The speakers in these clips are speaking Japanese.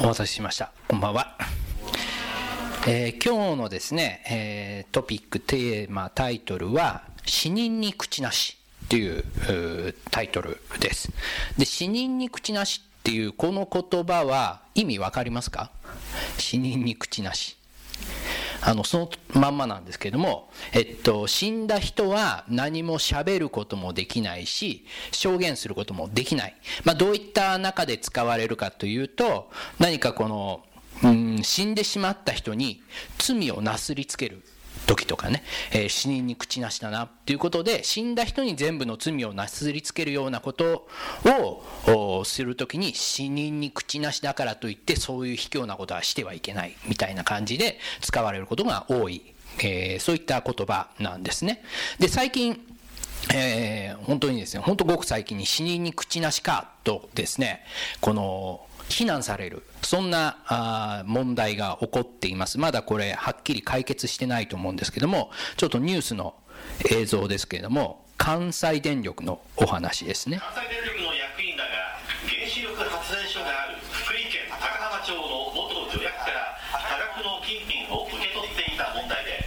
お待たせしました。こんばんは、えー、今日のですね、えー、トピックテーマタイトルは死人に口なしっていうタイトルです。で死人に口なしっていうこの言葉は意味わかりますか？死人に口なし。あのそのまんまなんですけれども、えっと、死んだ人は何も喋ることもできないし証言することもできない、まあ、どういった中で使われるかというと何かこのうん死んでしまった人に罪をなすりつける。時とかね、えー、死人に口なしだなっていうことで死んだ人に全部の罪をなすりつけるようなことをする時に死人に口なしだからといってそういう卑怯なことはしてはいけないみたいな感じで使われることが多い、えー、そういった言葉なんですね。で最近えー、本当にですね、本当ごく最近に死人に口なしかとですね、この非難される、そんなあ問題が起こっています。まだこれ、はっきり解決してないと思うんですけども、ちょっとニュースの映像ですけれども、関西電力のお話ですね。関西電力の役員らが原子力発電所がある福井県高浜町の元助役から多額の金品を受け取っていた問題で、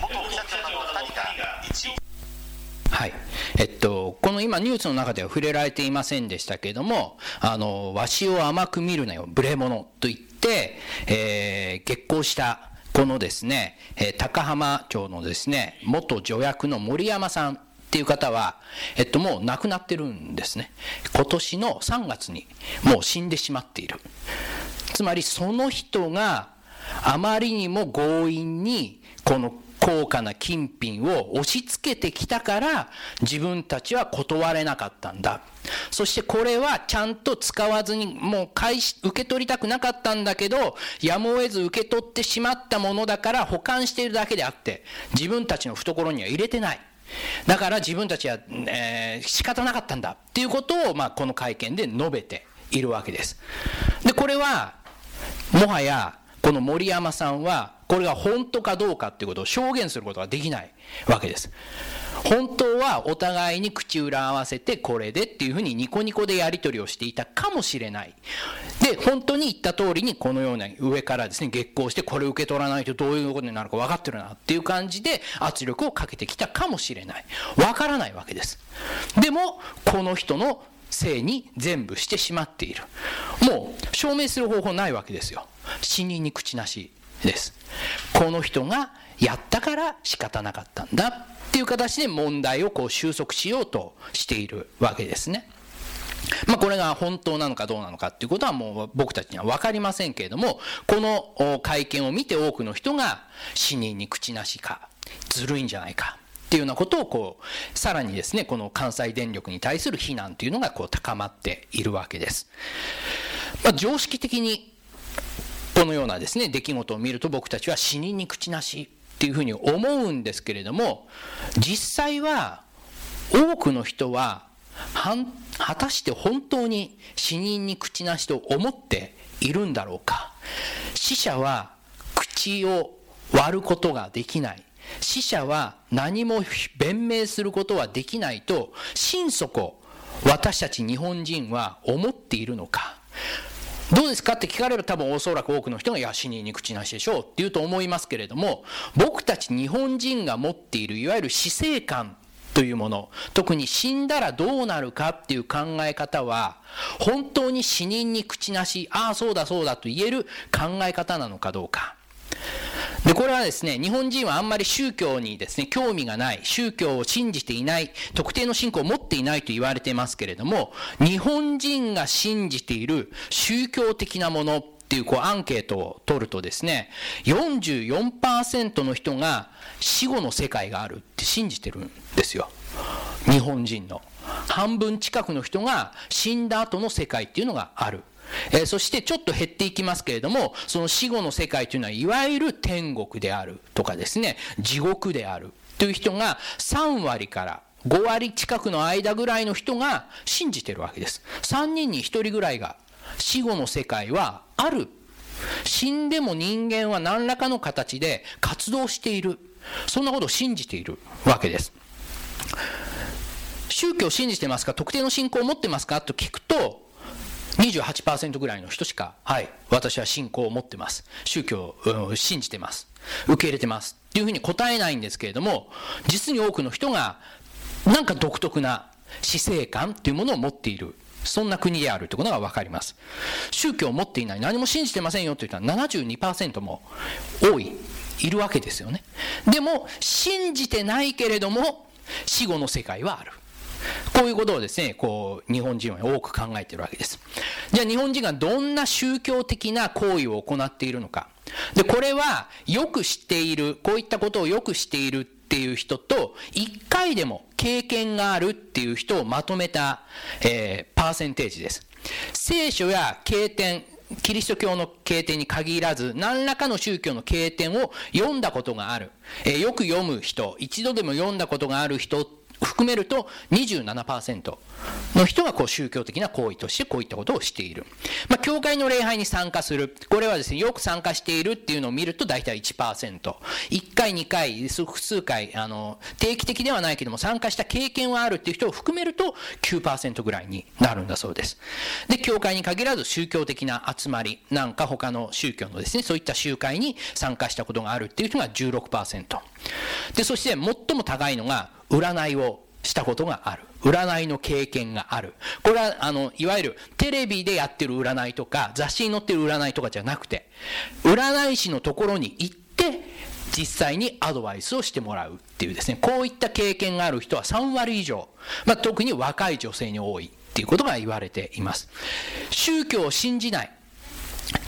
元副社長の2人がはいえっと、この今ニュースの中では触れられていませんでしたけれども、あの、わしを甘く見るなよ、無礼者と言って、えー、激高したこのですね、えー、高浜町のですね、元助役の森山さんっていう方は、えっと、もう亡くなってるんですね。今年の3月にもう死んでしまっている。つまりその人があまりにも強引にこの高価な金品を押し付けてきたから自分たちは断れなかったんだ。そしてこれはちゃんと使わずにもう返し、受け取りたくなかったんだけど、やむを得ず受け取ってしまったものだから保管しているだけであって、自分たちの懐には入れてない。だから自分たちは、えー、仕方なかったんだっていうことを、まあ、この会見で述べているわけです。で、これは、もはや、この森山さんはこれが本当かどうかっていうことを証言することができないわけです。本当はお互いに口裏合わせてこれでっていうふうにニコニコでやり取りをしていたかもしれない。で、本当に言った通りにこのような上からですね、月光してこれ受け取らないとどういうことになるか分かってるなっていう感じで圧力をかけてきたかもしれない。分からないわけです。でも、この人のせいに全部してしまっている。もう証明する方法ないわけですよ。死人に口なしです。この人がやったから仕方なかったんだっていう形で問題をこう収束しようとしているわけですね。まあ、これが本当なのかどうなのかっていうことはもう僕たちには分かりませんけれども、この会見を見て多くの人が死人に口なしか、ずるいんじゃないかっていうようなことをこう、さらにですね、この関西電力に対する非難というのがこう高まっているわけです。まあ、常識的にこのようなですね、出来事を見ると僕たちは死人に口なしっていうふうに思うんですけれども、実際は多くの人は果たして本当に死人に口なしと思っているんだろうか。死者は口を割ることができない。死者は何も弁明することはできないと心底私たち日本人は思っているのか。どうですか？って聞かれる多分おそらく多くの人が、いや、死にに口なしでしょうって言うと思いますけれども、僕たち日本人が持っているいわゆる死生観というもの、特に死んだらどうなるかっていう考え方は、本当に死人に口なし、ああ、そうだそうだと言える考え方なのかどうか。で、これはですね、日本人はあんまり宗教にですね、興味がない、宗教を信じていない、特定の信仰を持っていないと言われてますけれども、日本人が信じている宗教的なものっていうこうアンケートを取るとですね、44%の人が死後の世界があるって信じてるんですよ。日本人の。半分近くの人が死んだ後の世界っていうのがある。え、そしてちょっと減っていきますけれども、その死後の世界というのは、いわゆる天国であるとかですね、地獄であるという人が3割から5割近くの間ぐらいの人が信じてるわけです。3人に1人ぐらいが死後の世界はある。死んでも人間は何らかの形で活動している。そんなことを信じているわけです。宗教を信じてますか特定の信仰を持ってますかと聞くと、28%ぐらいの人しか、はい、私は信仰を持ってます。宗教を信じてます。受け入れてます。っていうふうに答えないんですけれども、実に多くの人が、なんか独特な死生観っていうものを持っている。そんな国であるということが分かります。宗教を持っていない、何も信じてませんよと言ったら72%も多い、いるわけですよね。でも、信じてないけれども、死後の世界はある。こういうことをですね、こう、日本人は多く考えているわけです。じゃあ日本人がどんな宗教的な行為を行っているのか。で、これはよく知っている、こういったことをよく知っているっていう人と、一回でも経験があるっていう人をまとめた、えー、パーセンテージです。聖書や経典、キリスト教の経典に限らず、何らかの宗教の経典を読んだことがある。えー、よく読む人、一度でも読んだことがある人含めると27%の人がこう宗教的な行為としてこういったことをしている。まあ、教会の礼拝に参加する。これはですね、よく参加しているっていうのを見ると大体1%。1回、2回、複数回、あの、定期的ではないけども参加した経験はあるっていう人を含めると9%ぐらいになるんだそうです。で、教会に限らず宗教的な集まりなんか他の宗教のですね、そういった集会に参加したことがあるっていう人が16%。で、そして最も高いのが占いをしたことがある。占いの経験がある。これは、あの、いわゆるテレビでやってる占いとか、雑誌に載ってる占いとかじゃなくて、占い師のところに行って、実際にアドバイスをしてもらうっていうですね、こういった経験がある人は3割以上、まあ、特に若い女性に多いっていうことが言われています。宗教を信じない。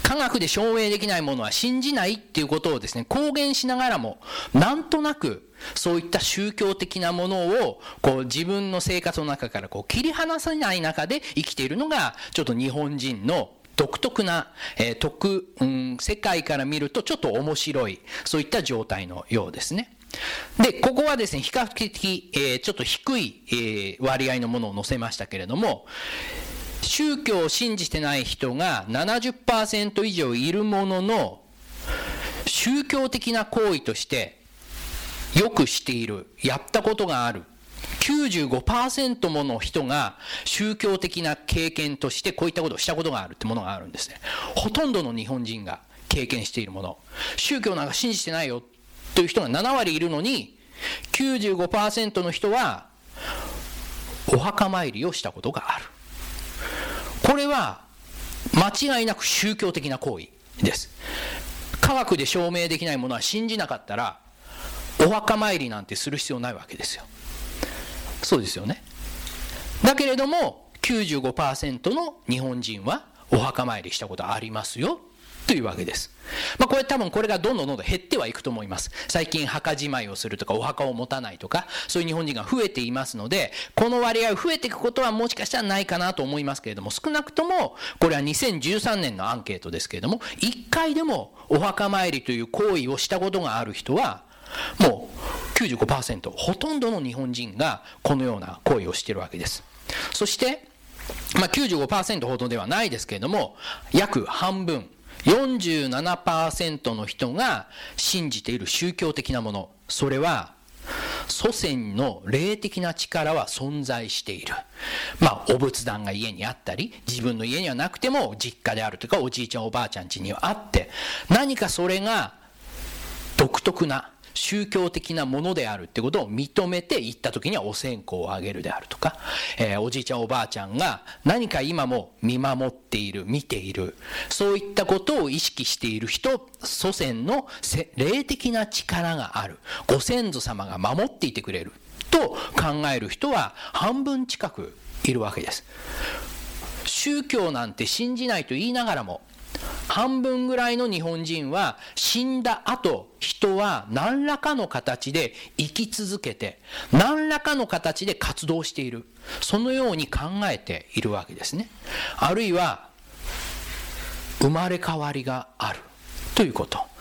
科学で証明できないものは信じないっていうことをですね、公言しながらも、なんとなくそういった宗教的なものをこう自分の生活の中からこう切り離さない中で生きているのがちょっと日本人の独特な、えー、特、うん、世界から見るとちょっと面白い、そういった状態のようですね。で、ここはですね、比較的、えー、ちょっと低い、えー、割合のものを載せましたけれども、宗教を信じてない人が70%以上いるものの、宗教的な行為としてよくしている、やったことがある。95%もの人が宗教的な経験としてこういったことをしたことがあるってものがあるんですね。ほとんどの日本人が経験しているもの。宗教なんか信じてないよという人が7割いるのに、95%の人はお墓参りをしたことがある。これは間違いなく宗教的な行為です。科学で証明できないものは信じなかったらお墓参りなんてする必要ないわけですよ。そうですよね。だけれども、95%の日本人はお墓参りしたことありますよ。というわけです。まあ、これ多分これがどんどんどんどん減ってはいくと思います。最近墓じまいをするとかお墓を持たないとか、そういう日本人が増えていますので、この割合増えていくことはもしかしたらないかなと思いますけれども、少なくとも、これは2013年のアンケートですけれども、1回でもお墓参りという行為をしたことがある人は、もう95%、ほとんどの日本人がこのような行為をしているわけです。そして、まあ、95%ほどではないですけれども、約半分、47%の人が信じている宗教的なもの、それは、祖先の霊的な力は存在している。まあ、お仏壇が家にあったり、自分の家にはなくても実家であるとか、おじいちゃんおばあちゃん家にはあって、何かそれが独特な宗教的なものであるってことを認めて行った時にはお線香をあげるであるとか、えー、おじいちゃんおばあちゃんが何か今も見守っている、見ている、そういったことを意識している人、祖先の霊的な力がある。ご先祖様が守っていてくれる。と考える人は半分近くいるわけです。宗教なんて信じないと言いながらも半分ぐらいの日本人は死んだ後、人は何らかの形で生き続けて、何らかの形で活動している。そのように考えているわけですね。あるいは、生まれ変わりがある。ということ。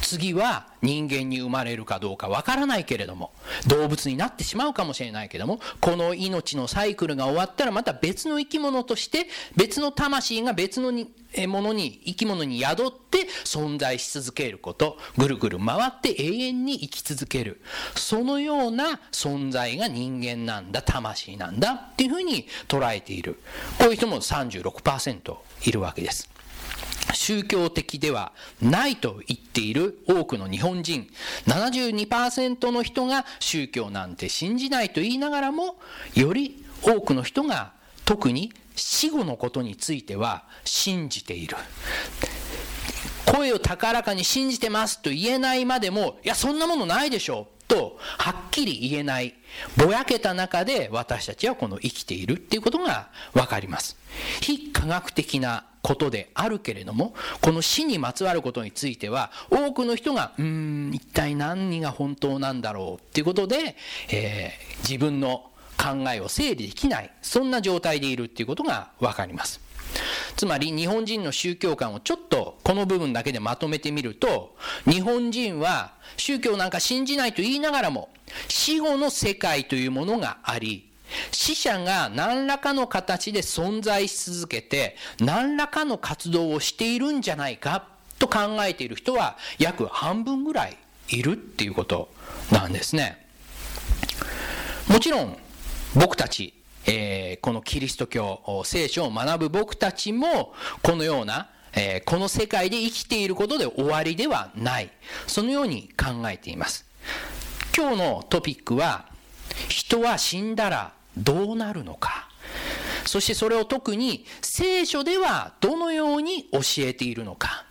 次は人間に生まれるかどうかわからないけれども、動物になってしまうかもしれないけども、この命のサイクルが終わったらまた別の生き物として、別の魂が別のものに、生き物に宿って存在し続けること、ぐるぐる回って永遠に生き続ける。そのような存在が人間なんだ、魂なんだっていうふうに捉えている。こういう人も36%いるわけです。宗教的ではないと言っている多くの日本人。72%の人が宗教なんて信じないと言いながらもより多くの人が特に死後のことについては信じている。声を高らかに信じてますと言えないまでもいやそんなものないでしょとはっきり言えない。ぼやけた中で私たちはこの生きているっていうことが分かります。非科学的なことであるけれども、この死にまつわることについては、多くの人が、うーん、一体何が本当なんだろうっていうことで、えー、自分の考えを整理できない、そんな状態でいるっていうことがわかります。つまり日本人の宗教観をちょっとこの部分だけでまとめてみると、日本人は宗教なんか信じないと言いながらも、死後の世界というものがあり、死者が何らかの形で存在し続けて、何らかの活動をしているんじゃないかと考えている人は約半分ぐらいいるっていうことなんですね。もちろん僕たち、えー、このキリスト教、聖書を学ぶ僕たちもこのようなえー、この世界で生きていることで終わりではない。そのように考えています。今日のトピックは、人は死んだらどうなるのか。そしてそれを特に聖書ではどのように教えているのか。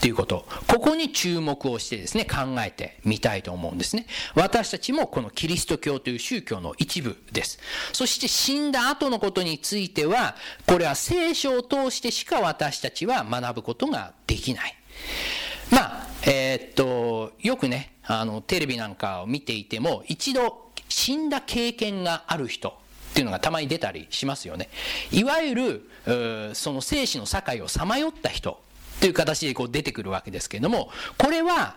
ということ。ここに注目をしてですね、考えてみたいと思うんですね。私たちもこのキリスト教という宗教の一部です。そして死んだ後のことについては、これは聖書を通してしか私たちは学ぶことができない。まあ、えー、っと、よくね、あの、テレビなんかを見ていても、一度死んだ経験がある人っていうのがたまに出たりしますよね。いわゆる、その生死の境をさまよった人という形でこう出てくるわけですけれども、これは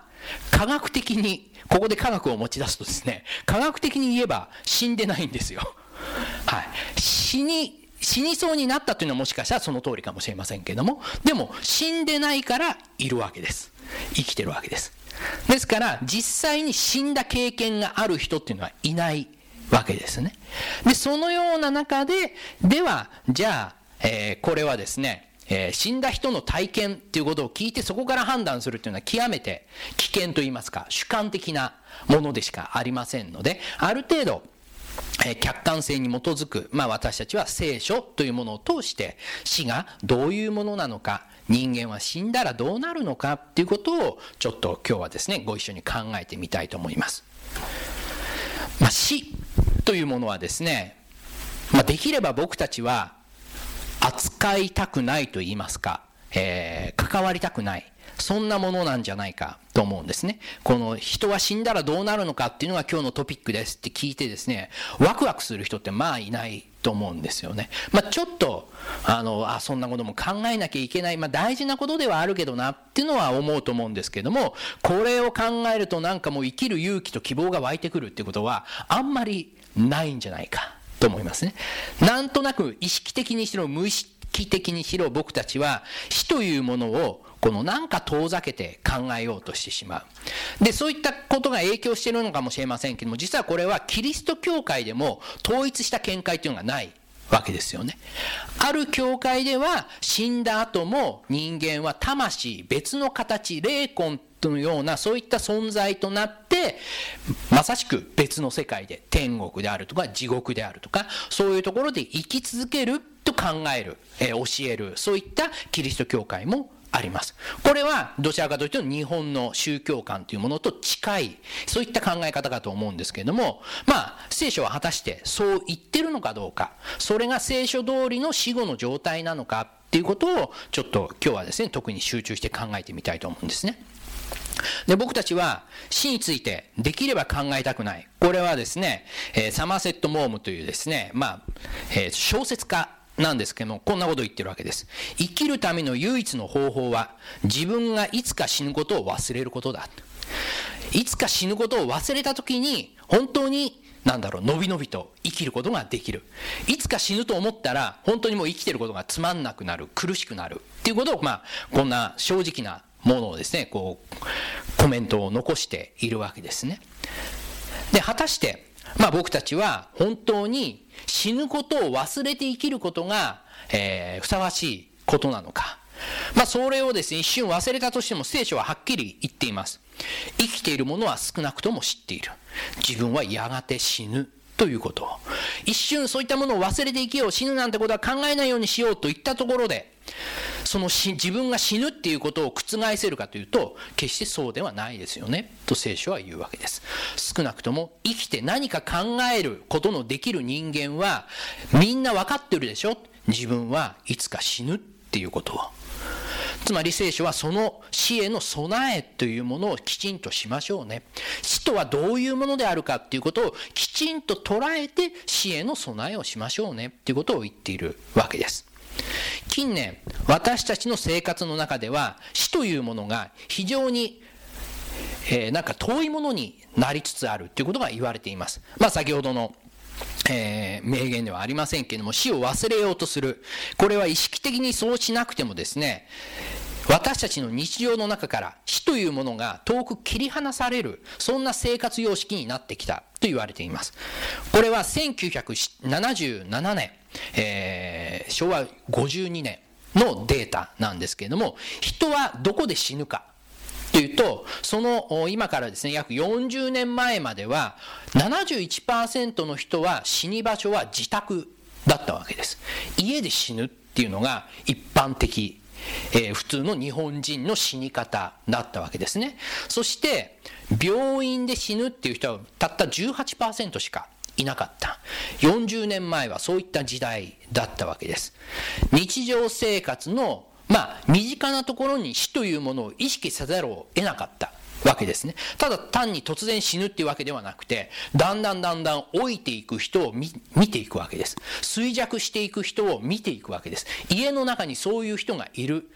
科学的に、ここで科学を持ち出すとですね、科学的に言えば死んでないんですよ。はい。死に、死にそうになったというのはもしかしたらその通りかもしれませんけれども、でも死んでないからいるわけです。生きてるわけです。ですから、実際に死んだ経験がある人っていうのはいないわけですね。で、そのような中で、では、じゃあ、えー、これはですね、えー、死んだ人の体験っていうことを聞いてそこから判断するっていうのは極めて危険と言いますか主観的なものでしかありませんのである程度え客観性に基づく、まあ私たちは聖書というものを通して死がどういうものなのか、人間は死んだらどうなるのかっていうことをちょっと今日はですね、ご一緒に考えてみたいと思います。まあ、死というものはですね、まあ、できれば僕たちは扱いたくないと言いますか、えー、関わりたくない。そんなものなんじゃないかと思うんですね。この人は死んだらどうなるのかっていうのが今日のトピックですって聞いてですね、ワクワクする人ってまあいないと思うんですよね。まあちょっと、あの、あ、そんなことも考えなきゃいけない、まあ大事なことではあるけどなっていうのは思うと思うんですけども、これを考えるとなんかもう生きる勇気と希望が湧いてくるっていうことはあんまりないんじゃないかと思いますね。なんとなく意識的にしろ無意識的にしろ僕たちは死というものをこのなんか遠ざけて考えようとしてしまう。で、そういったことが影響しているのかもしれませんけども、実はこれはキリスト教会でも統一した見解というのがないわけですよね。ある教会では死んだ後も人間は魂、別の形、霊魂のようなそういった存在となって、まさしく別の世界で天国であるとか地獄であるとか、そういうところで生き続けると考える、え、教える、そういったキリスト教会もあります。これはどちらかというと日本の宗教観というものと近い、そういった考え方かと思うんですけれども、まあ、聖書は果たしてそう言ってるのかどうか、それが聖書通りの死後の状態なのかっていうことを、ちょっと今日はですね、特に集中して考えてみたいと思うんですね。で、僕たちは死についてできれば考えたくない。これはですね、えー、サマーセット・モームというですね、まあ、えー、小説家なんですけども、こんなことを言ってるわけです。生きるための唯一の方法は、自分がいつか死ぬことを忘れることだ。いつか死ぬことを忘れた時に、本当に、なんだろう、のびのびと生きることができる。いつか死ぬと思ったら、本当にもう生きてることがつまんなくなる、苦しくなる。っていうことを、まあ、こんな正直なものをですね、こう、コメントを残しているわけですね。で、果たして、まあ僕たちは本当に死ぬことを忘れて生きることが、えー、ふさわしいことなのか。まあそれをですね、一瞬忘れたとしても聖書ははっきり言っています。生きている者は少なくとも知っている。自分はやがて死ぬ。ということを。一瞬そういったものを忘れて生きよう、死ぬなんてことは考えないようにしようといったところで、その自分が死ぬっていうことを覆せるかというと、決してそうではないですよね。と聖書は言うわけです。少なくとも生きて何か考えることのできる人間は、みんな分かってるでしょ？自分はいつか死ぬっていうことを。つまり聖書はその死への備えというものをきちんとしましょうね。死とはどういうものであるかっていうことをきちんと捉えて死への備えをしましょうねっていうことを言っているわけです。近年、私たちの生活の中では死というものが非常にえー、なんか遠いものになりつつあるということが言われています。まあ先ほどのえー、名言ではありませんけれども、死を忘れようとする。これは意識的にそうしなくてもですね、私たちの日常の中から死というものが遠く切り離される、そんな生活様式になってきたと言われています。これは1977年、えー、昭和52年のデータなんですけれども、人はどこで死ぬかというと、その今からですね、約40年前までは、71%の人は死に場所は自宅だったわけです。家で死ぬっていうのが一般的えー、普通の日本人の死に方だったわけですね。そして、病院で死ぬっていう人はたった18%しかいなかった。40年前はそういった時代だったわけです。日常生活の、まあ、身近なところに死というものを意識せざるを得なかった。わけですね。ただ単に突然死ぬっていうわけではなくて、だんだんだんだん老いていく人を見ていくわけです。衰弱していく人を見ていくわけです。家の中にそういう人がいる。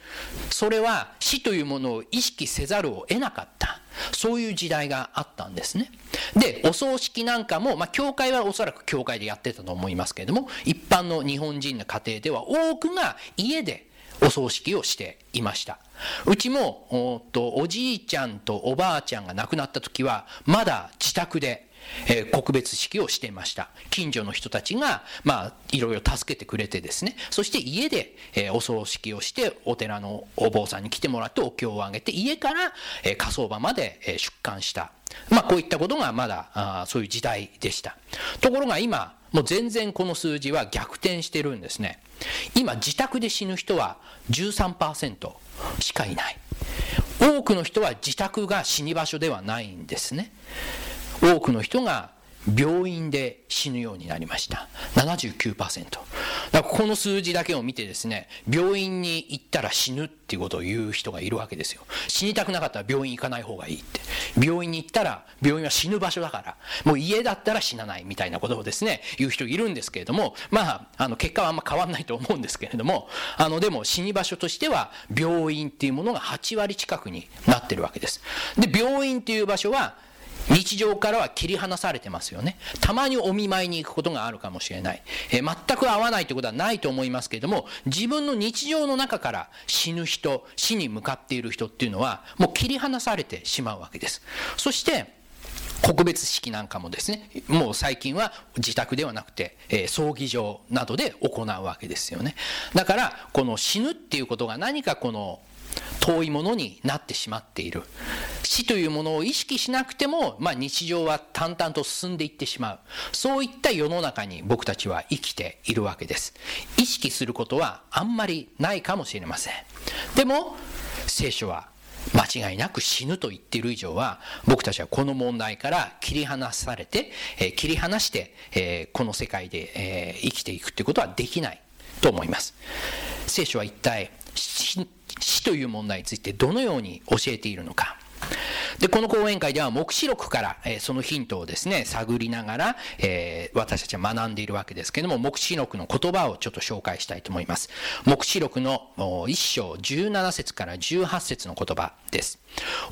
それは死というものを意識せざるを得なかった。そういう時代があったんですね。で、お葬式なんかも、まあ、教会はおそらく教会でやってたと思いますけれども、一般の日本人の家庭では多くが家でお葬式をしていました。うちもおとおじいちゃんとおばあちゃんが亡くなった時はまだ自宅でえー、告別式をしていました。近所の人たちが、まあ、いろいろ助けてくれてですね。そして家で、えー、お葬式をしてお寺のお坊さんに来てもらってお経をあげて家から、えー、火葬場まで、え出棺した。まあこういったことがまだあそういう時代でした。ところが今もう全然この数字は逆転してるんですね。今自宅で死ぬ人は13%しかいない。多くの人は自宅が死に場所ではないんですね。多くの人が病院で死ぬようになりました。79%だからこの数字だけを見てですね病院に行ったら死ぬっていうことを言う人がいるわけですよ。死にたくなかったら病院行かない方がいいって。病院に行ったら病院は死ぬ場所だから。もう家だったら死なないみたいなことをですね言う人いるんですけれどもまああの結果はあんま変わんないと思うんですけれどもあのでも死に場所としては病院っていうものが8割近くになってるわけです。で病院っていう場所は日常からは切り離されてますよね。たまにお見舞いに行くことがあるかもしれない。えー、全く合わないということはないと思いますけれども、自分の日常の中から死ぬ人、死に向かっている人っていうのは、もう切り離されてしまうわけです。そして、告別式なんかもですね、もう最近は自宅ではなくて、えー、葬儀場などで行うわけですよね。だから、この死ぬっていうことが何かこの遠いものになってしまっている。死というものを意識しなくても、まあ、日常は淡々と進んでいってしまう。そういった世の中に僕たちは生きているわけです。意識することはあんまりないかもしれません。でも、聖書は間違いなく死ぬと言っている以上は僕たちはこの問題から切り離されて、えー、切り離して、えー、この世界で、えー、生きていくということはできないと思います聖書は一体死という問題についてどのように教えているのかで、この講演会では目視録から、えー、そのヒントをですね、探りながら、えー、私たちは学んでいるわけですけれども、目視録の言葉をちょっと紹介したいと思います。目視録の1章17節から18節の言葉です。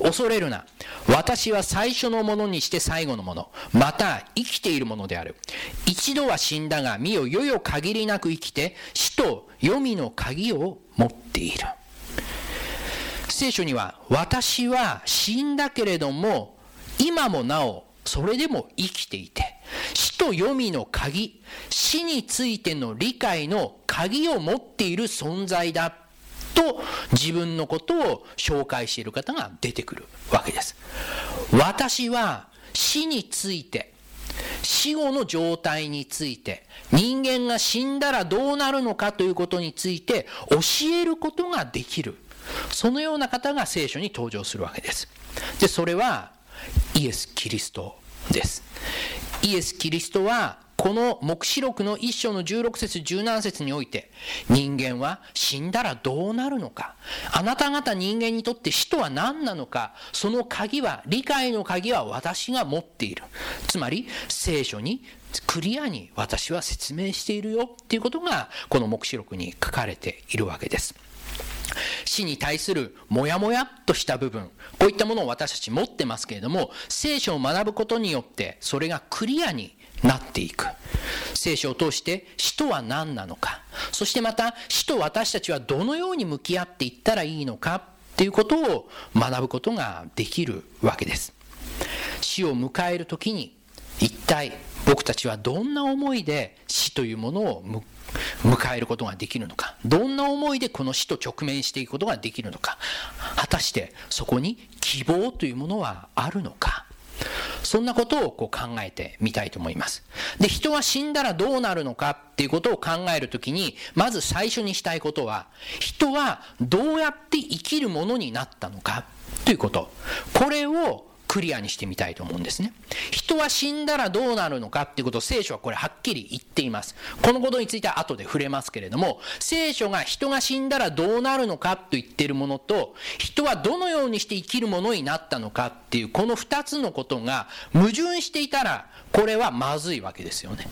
恐れるな。私は最初のものにして最後のもの。また生きているものである。一度は死んだが、身をよよ限りなく生きて、死と黄泉の鍵を持っている。聖書には、私は死んだけれども、今もなお、それでも生きていて、死と黄泉の鍵、死についての理解の鍵を持っている存在だと自分のことを紹介している方が出てくるわけです。私は死について、死後の状態について、人間が死んだらどうなるのかということについて教えることができる。そのような方が聖書に登場するわけです。で、それはイエス・キリストです。イエス・キリストはこの黙示録の一章の16節17節において人間は死んだらどうなるのか？あなた方人間にとって死とは何なのか？その鍵は理解の鍵は私が持っているつまり聖書にクリアに私は説明しているよっていうことがこの黙示録に書かれているわけです死に対するモヤモヤとした部分こういったものを私たち持ってますけれども聖書を学ぶことによってそれがクリアになっていく。聖書を通して死とは何なのか、そしてまた死と私たちはどのように向き合っていったらいいのかっていうことを学ぶことができるわけです。死を迎える時に一体僕たちはどんな思いで死というものを迎えることができるのかどんな思いでこの死と直面していくことができるのか果たしてそこに希望というものはあるのかそんなことをこう考えてみたいと思います。で、人は死んだらどうなるのかっていうことを考えるときに、まず最初にしたいことは、人はどうやって生きるものになったのかということ。これをクリアにしてみたいと思うんですね。人は死んだらどうなるのかっていうことを聖書はこれはっきり言っています。このことについては後で触れますけれども、聖書が人が死んだらどうなるのかと言ってるものと、人はどのようにして生きるものになったのかっていうこの二つのことが矛盾していたら、これはまずいわけですよね。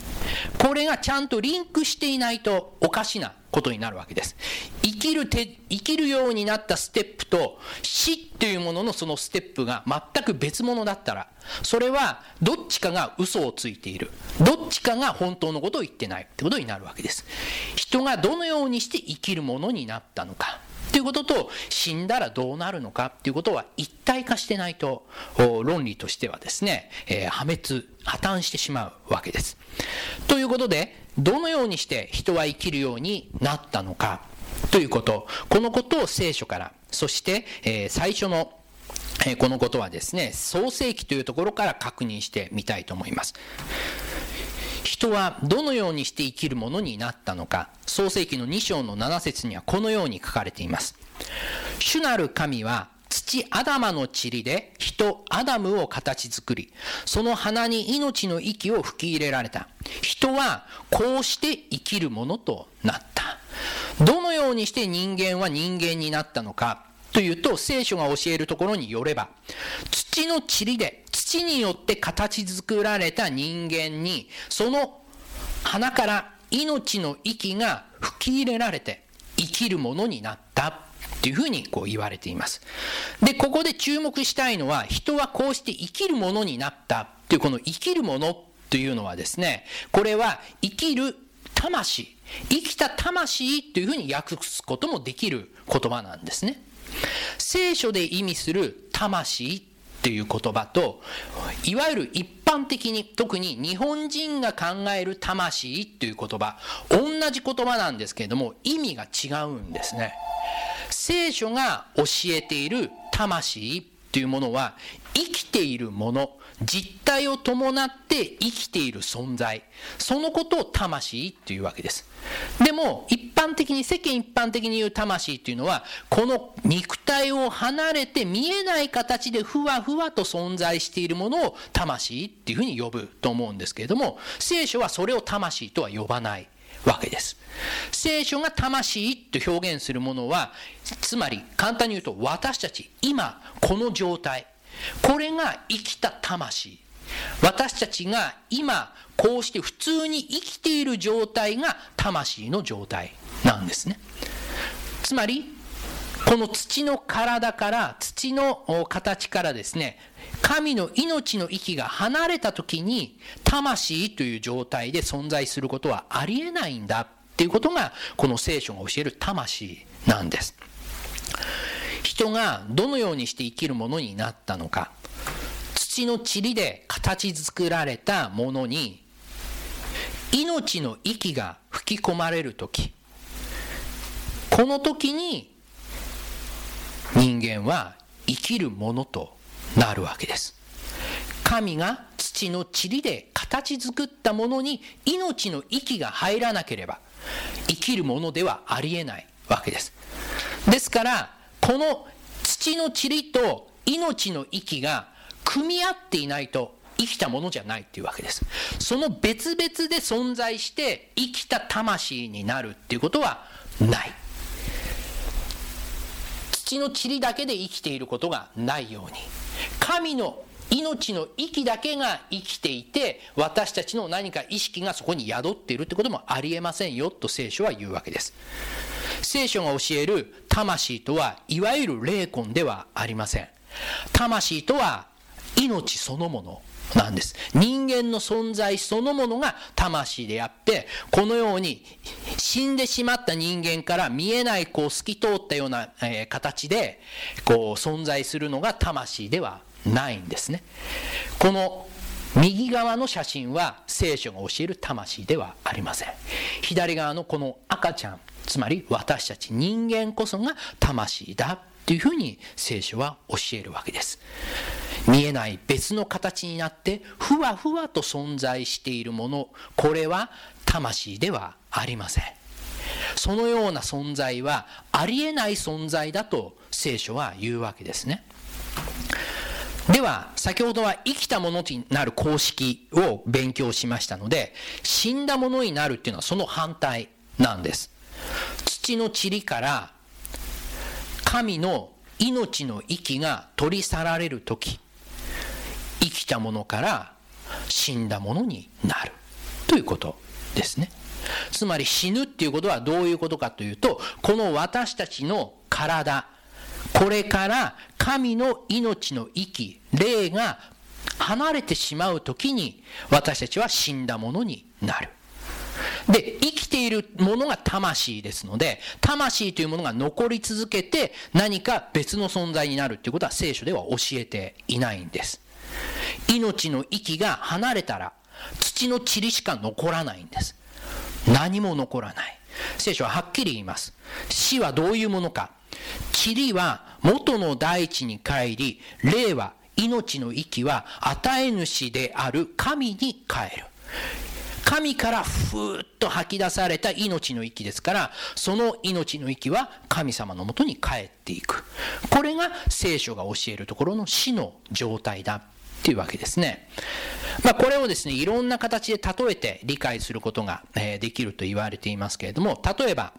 これがちゃんとリンクしていないとおかしなことになるわけです。生きる手、生きるようになったステップと死っていうもののそのステップが全く別物だったら、それはどっちかが嘘をついている。どっちかが本当のことを言ってないってことになるわけです。人がどのようにして生きるものになったのか。っていうことと死んだらどうなるのかっていうことは一体化してないと論理としてはですね、えー、破滅破綻してしまうわけです。ということでどのようにして人は生きるようになったのかということこのことを聖書からそして、えー、最初のえこのことはですね創世記というところから確認してみたいと思います。人はどのようにして生きるものになったのか、創世記の2章の7節にはこのように書かれています。主なる神は土アダマの塵で人アダムを形作り、その鼻に命の息を吹き入れられた。人はこうして生きるものとなった。どのようにして人間は人間になったのかというと、聖書が教えるところによれば、土の塵で土によって形作られた人間に、その鼻から命の息が吹き入れられて生きるものになったっていうふうにこう言われています。で、ここで注目したいのは、人はこうして生きるものになったっていうこの生きるものというのはですね、これは生きる魂、生きた魂というふうに訳すこともできる言葉なんですね。聖書で意味する魂っていう言葉といわゆる一般的に特に日本人が考える魂っていう言葉同じ言葉なんですけれども意味が違うんですね。聖書が教えている魂っていうものは生きているもの実体を伴って生きている存在。そのことを魂っていうわけです。でも一般的に世間一般的に言う魂っていうのはこの肉体を離れて見えない形でふわふわと存在しているものを魂っていうふうに呼ぶと思うんですけれども聖書はそれを魂とは呼ばないわけです。聖書が魂と表現するものは、つまり簡単に言うと私たち今この状態、これが生きた魂。私たちが今こうして普通に生きている状態が魂の状態なんですね。つまりこの土の体から土の形からですね神の命の息が離れた時に魂という状態で存在することはありえないんだっていうことがこの聖書が教える魂なんです。人がどのようにして生きるものになったのか。土の塵で形作られたものに命の息が吹き込まれる時。この時に人間は生きるものとなるわけです。神が土の塵で形作ったものに命の息が入らなければ生きるものではありえないわけです。ですからこの土の塵と命の息が組み合っていないと生きたものじゃないっていうわけです。その別々で存在して生きた魂になるっていうことはない。土の塵だけで生きていることがないように。神の命の息だけが生きていて私たちの何か意識がそこに宿っているってこともありえませんよと聖書は言うわけです。聖書が教える魂とはいわゆる霊魂ではありません。魂とは命そのものなんです。人間の存在そのものが魂であってこのように死んでしまった人間から見えないこう透き通ったような、えー、形でこう存在するのが魂ではないんですね。この右側の写真は聖書が教える魂ではありません。左側のこの赤ちゃんつまり私たち人間こそが魂だというふうに聖書は教えるわけです。見えない別の形になってふわふわと存在しているものこれは魂ではありません。そのような存在はありえない存在だと聖書は言うわけですね。では先ほどは生きたものになる公式を勉強しましたので死んだものになるっていうのはその反対なんです。土の塵から神の命の息が取り去られる時生きたものから死んだものになる。ということですね。つまり死ぬっていうことはどういうことかというとこの私たちの体これから神の命の息霊が離れてしまう時に私たちは死んだものになる。で生きているものが魂ですので魂というものが残り続けて何か別の存在になるということは聖書では教えていないんです。命の息が離れたら土の塵しか残らないんです。何も残らない。聖書ははっきり言います。死はどういうものか。塵は元の大地に帰り霊は命の息は与え主である神に帰る神からふーっと吐き出された命の息ですからその命の息は神様のもとに帰っていくこれが聖書が教えるところの死の状態だっていうわけですね。まあ、これをですね、いろんな形で例えて理解することが、できると言われていますけれども、例えば、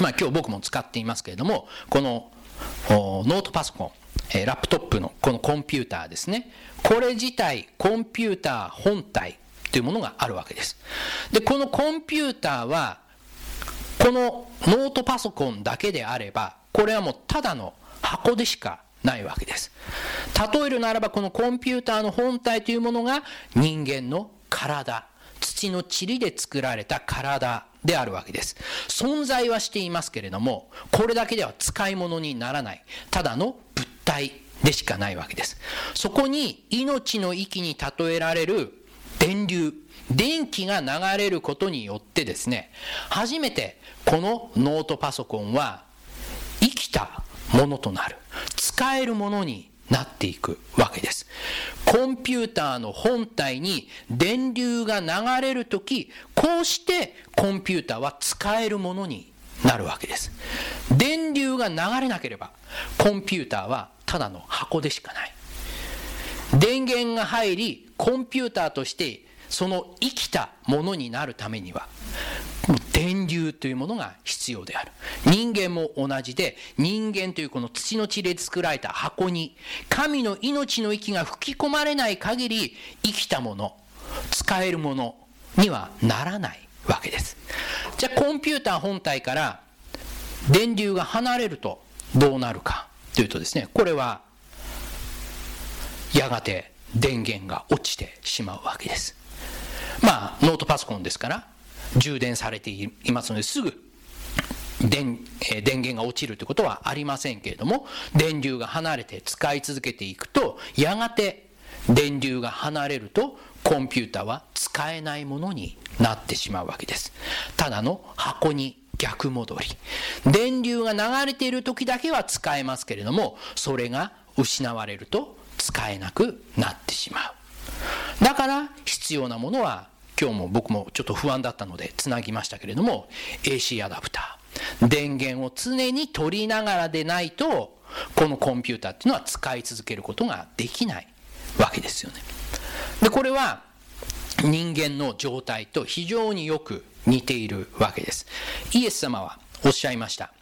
まあ、今日僕も使っていますけれども、このノートパソコン、えラップトップのこのコンピューターですね。これ自体、コンピューター本体というものがあるわけです。で、このコンピューターは、このノートパソコンだけであれば、これはもうただの箱でしかないわけです。例えるならばこのコンピューターの本体というものが人間の体、土の塵で作られた体であるわけです。存在はしていますけれども、これだけでは使い物にならない、ただの物体でしかないわけです。そこに命の息に例えられる電流、電気が流れることによってですね、初めてこのノートパソコンは生きたものとなる。使えるものになっていくわけです。コンピューターの本体に電流が流れるとき、こうしてコンピューターは使えるものになるわけです。電流が流れなければ、コンピューターはただの箱でしかない。電源が入り、コンピューターとしてその生きたものになるためには、もう電流というものが必要である。人間も同じで、人間というこの土の地で作られた箱に、神の命の息が吹き込まれない限り、生きたもの、使えるものにはならないわけです。じゃあコンピューター本体から電流が離れるとどうなるかというとですね、これはやがて電源が落ちてしまうわけです。まあ、ノートパソコンですから、充電されていますのですぐ電電源が落ちるということはありませんけれども、電流が離れて使い続けていくと、やがて電流が離れると、コンピューターは使えないものになってしまうわけです。ただの箱に逆戻り。電流が流れている時だけは使えますけれども、それが失われると使えなくなってしまう。だから必要なものは今日も僕もちょっと不安だったのでつなぎましたけれども AC アダプター。電源を常に取りながらでないとこのコンピューターっていうのは使い続けることができないわけですよね。でこれは人間の状態と非常によく似ているわけです。イエス様はおっしゃいました。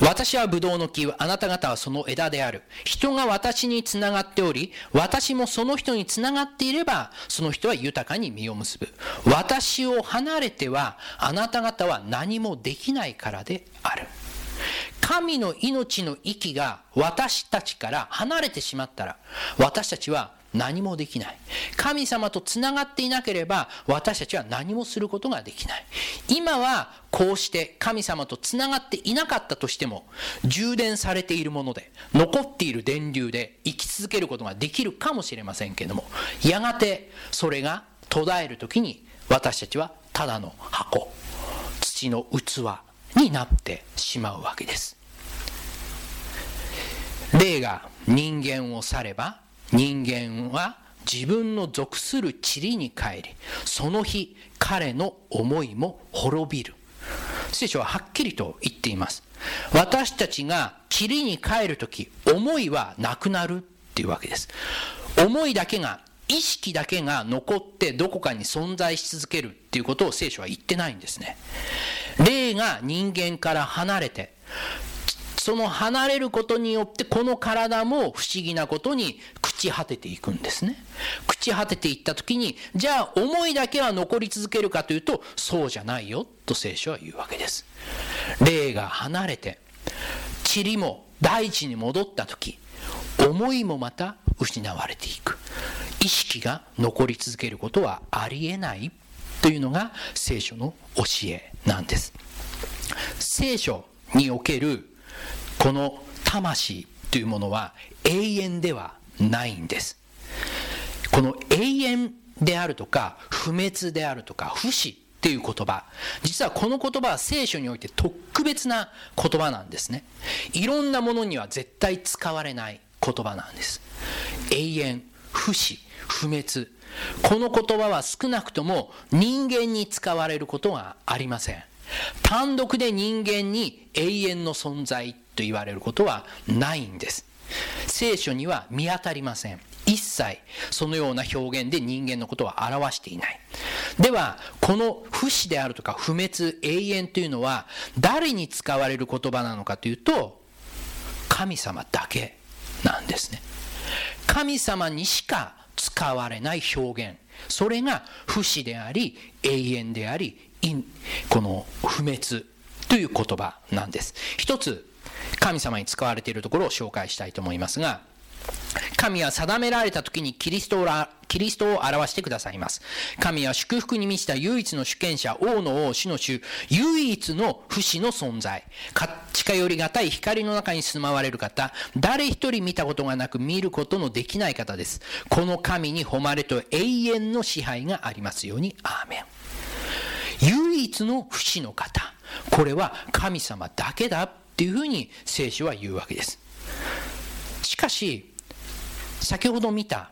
私はブドウの木、あなた方はその枝である。人が私につながっており、私もその人につながっていれば、その人は豊かに実を結ぶ。私を離れては、あなた方は何もできないからである。神の命の息が私たちから離れてしまったら、私たちは何もできない。神様とつながっていなければ私たちは何もすることができない。今はこうして神様とつながっていなかったとしても充電されているもので残っている電流で生き続けることができるかもしれませんけれどもやがてそれが途絶える時に私たちはただの箱土の器になってしまうわけです霊が人間を去れば人間は自分の属する塵に帰りその日彼の思いも滅びる。聖書ははっきりと言っています。私たちが塵に帰る時思いはなくなるっていうわけです。思いだけが意識だけが残ってどこかに存在し続けるっていうことを聖書は言ってないんですね。霊が人間から離れてその離れることによってこの体も不思議なことに朽ち果てていくんですね。朽ち果てていった時に、じゃあ思いだけは残り続けるかというと、そうじゃないよと聖書は言うわけです。霊が離れて、塵も大地に戻った時、思いもまた失われていく。意識が残り続けることはありえないというのが聖書の教えなんです。聖書におけるこの魂というものは永遠ではないんです。この永遠であるとか、不滅であるとか、不死っていう言葉。実はこの言葉は聖書において特別な言葉なんですね。いろんなものには絶対使われない言葉なんです。永遠、不死、不滅。この言葉は少なくとも人間に使われることはありません。単独で人間に永遠の存在と言われることはないんです。聖書には見当たりません。一切そのような表現で人間のことは表していない。では、この不死であるとか不滅、永遠というのは誰に使われる言葉なのかというと、神様だけなんですね。神様にしか使われない表現。それが不死であり、永遠であり、この不滅という言葉なんです。一つ神様に使われているところを紹介したいと思いますが、神は定められた時にキリストをキリストを表してくださいます。神は祝福に満ちた唯一の主権者、王の王、主の主、唯一の不死の存在。近寄りがたい光の中に住まわれる方、誰一人見たことがなく見ることのできない方です。この神に誉れと永遠の支配がありますように。アーメン。唯一の不死の方。これは神様だけだっていうふうに聖書は言うわけです。しかし、先ほど見た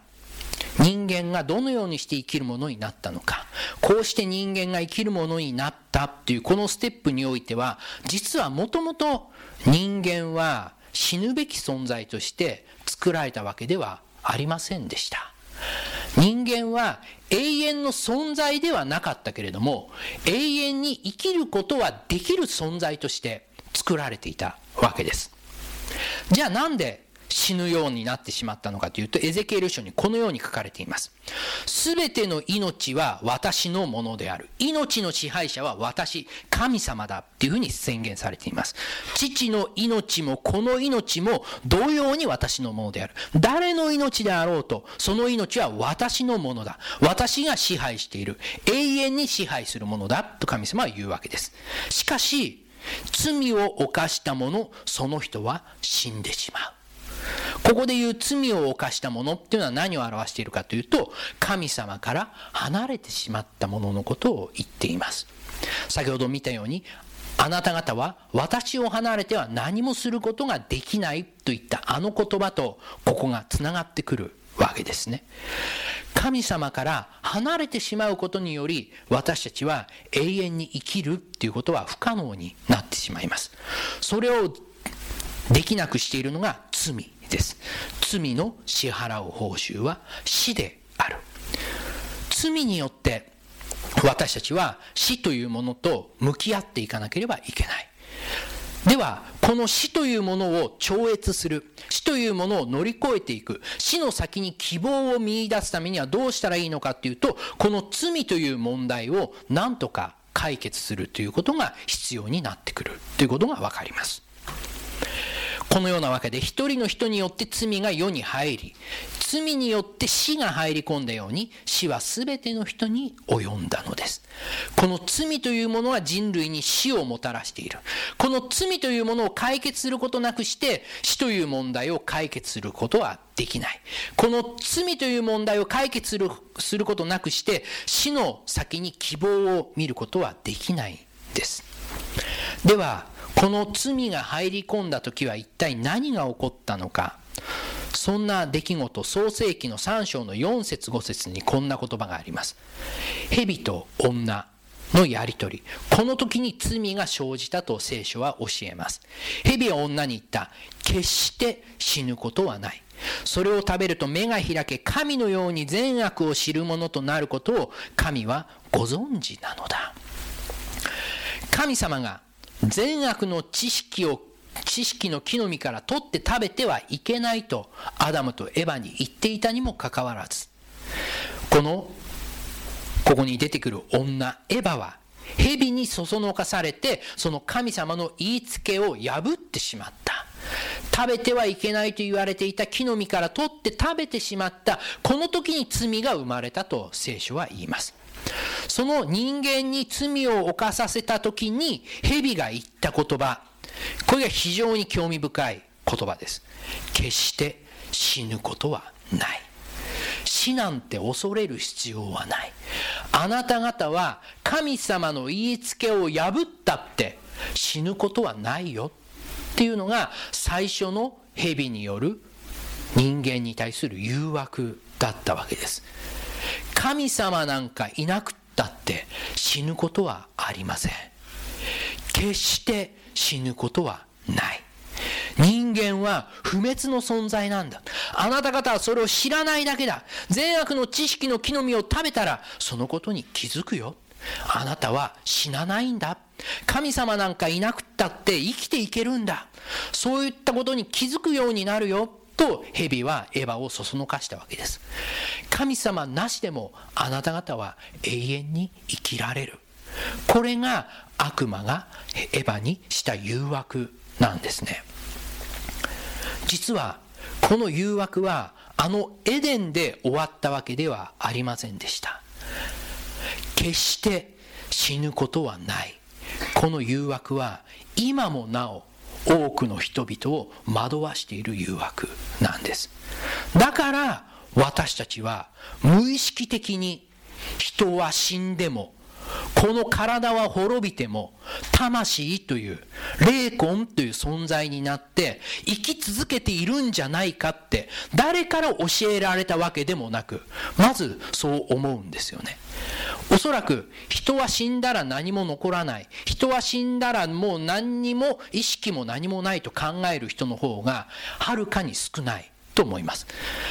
人間がどのようにして生きるものになったのか、こうして人間が生きるものになったっていうこのステップにおいては、実はもともと人間は死ぬべき存在として作られたわけではありませんでした。人間は永遠の存在ではなかったけれども永遠に生きることはできる存在として作られていたわけですじゃあなんで死ぬようになってしまったのかというと、エゼキエル書にこのように書かれています。すべての命は私のものである。命の支配者は私、神様だっていうふうに宣言されています。父の命もこの命も同様に私のものである。誰の命であろうと、その命は私のものだ。私が支配している。永遠に支配するものだと神様は言うわけです。しかし、罪を犯した者、その人は死んでしまう。ここで言う罪を犯したものっていうのは何を表しているかというと、神様から離れてしまったもののことを言っています。先ほど見たように、あなた方は私を離れては何もすることができないといったあの言葉とここがつながってくるわけですね。神様から離れてしまうことにより私たちは永遠に生きるっていうことは不可能になってしまいます。それをできなくしているのが罪です。罪の支払う報酬は死である。罪によって私たちは死というものと向き合っていかなければいけない。では、この死というものを超越する、死というものを乗り越えていく、死の先に希望を見出すためにはどうしたらいいのかっていうと、この罪という問題を何とか解決するということが必要になってくるということがわかります。このようなわけで一人の人によって罪が世に入り罪によって死が入り込んだように死は全ての人に及んだのです。この罪というものは人類に死をもたらしている。この罪というものを解決することなくして死という問題を解決することはできない。この罪という問題を解決するすることなくして死の先に希望を見ることはできないです。ではこの罪が入り込んだ時は一体何が起こったのか。そんな出来事創世記の3章の4節5節にこんな言葉があります。蛇と女のやりとり。この時に罪が生じたと聖書は教えます。蛇は女に言った。決して死ぬことはない。それを食べると目が開け神のように善悪を知るものとなることを神はご存知なのだ。神様が善悪の知識を知識の木の実から取って食べてはいけないとアダムとエヴァに言っていたにもかかわらずこのここに出てくる女エヴァは蛇にそそのかされてその神様の言いつけを破ってしまった。食べてはいけないと言われていた木の実から取って食べてしまったこの時に罪が生まれたと聖書は言います。その人間に罪を犯させた時に蛇が言った言葉。これが非常に興味深い言葉です。決して死ぬことはない。死なんて恐れる必要はない。あなた方は神様の言いつけを破ったって死ぬことはないよ。っていうのが最初の蛇による人間に対する誘惑だったわけです。神様なんかいなくったって死ぬことはありません決して死ぬことはない人間は不滅の存在なんだ。あなた方はそれを知らないだけだ。善悪の知識の木の実を食べたら、そのことに気づくよ。あなたは死なないんだ。神様なんかいなくったって生きていけるんだ。そういったことに気づくようになるよ。と蛇はエヴァをそそのかしたわけです。神様なしでもあなた方は永遠に生きられる。これが悪魔がエヴァにした誘惑なんですね。実はこの誘惑はあのエデンで終わったわけではありませんでした。決して死ぬことはない。この誘惑は今もなお多くの人々を惑わしている誘惑なんです。だから私たちは無意識的に人は死んでもこの体は滅びても魂という霊魂という存在になって生き続けているんじゃないかって誰から教えられたわけでもなくまずそう思うんですよね。おそらく人は死んだら何も残らない。人は死んだらもう何にも意識も何もないと考える人の方がはるかに少ないと思います。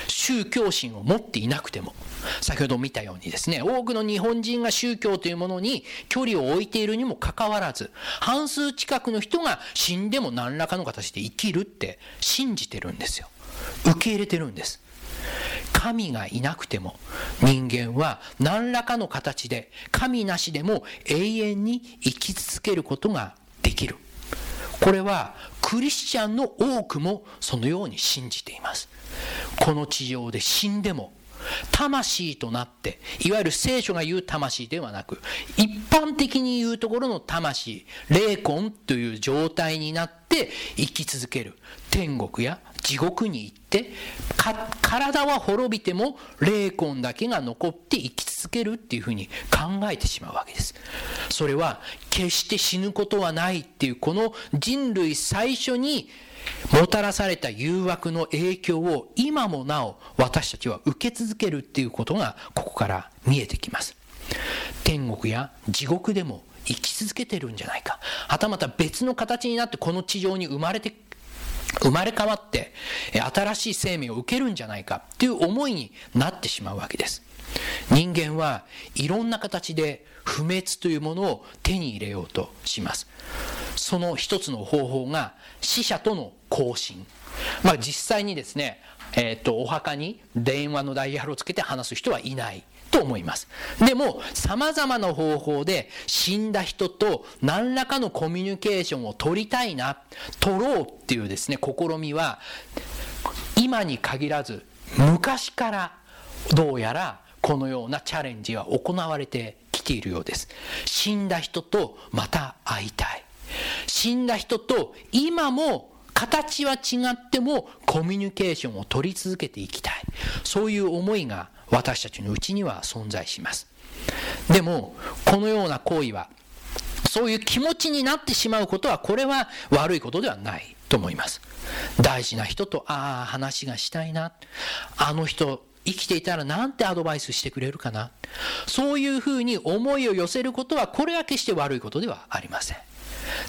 宗教心を持っていなくても。先ほど見たようにですね多くの日本人が宗教というものに距離を置いているにもかかわらず半数近くの人が死んでも何らかの形で生きるって信じてるんですよ。受け入れてるんです。神がいなくても人間は何らかの形で神なしでも永遠に生き続けることができる。これはクリスチャンの多くもそのように信じています。この地上で死んでも魂となっていわゆる聖書が言う魂ではなく一般的に言うところの魂霊魂という状態になって生き続ける。天国や地獄に行って体は滅びても霊魂だけが残って生き続けるっていうふうに考えてしまうわけです。それは決して死ぬことはないっていうこの人類最初にもたらされた誘惑の影響を今もなお私たちは受け続けるっていうことがここから見えてきます。天国や地獄でも生き続けてるんじゃないか。はたまた別の形になってこの地上に生まれて生まれ変わって新しい生命を受けるんじゃないかっていう思いになってしまうわけです。人間はいろんな形で不滅というものを手に入れようとしますその一つの方法が死者との交信まあ実際にですねえーと、お墓に電話のダイヤルをつけて話す人はいないと思います。でも、様々な方法で死んだ人と何らかのコミュニケーションを取りたいな、取ろうっていうですね、試みは、今に限らず、昔からどうやらこのようなチャレンジは行われてきているようです。死んだ人とまた会いたい。死んだ人と今も形は違ってもコミュニケーションを取り続けていきたい。そういう思いが私たちのうちには存在しますでもこのような行為はそういう気持ちになってしまうことはこれは悪いことではないと思います大事な人とああ話がしたいなあの人生きていたらなんてアドバイスしてくれるかな？そういうふうに思いを寄せることはこれは決して悪いことではありません。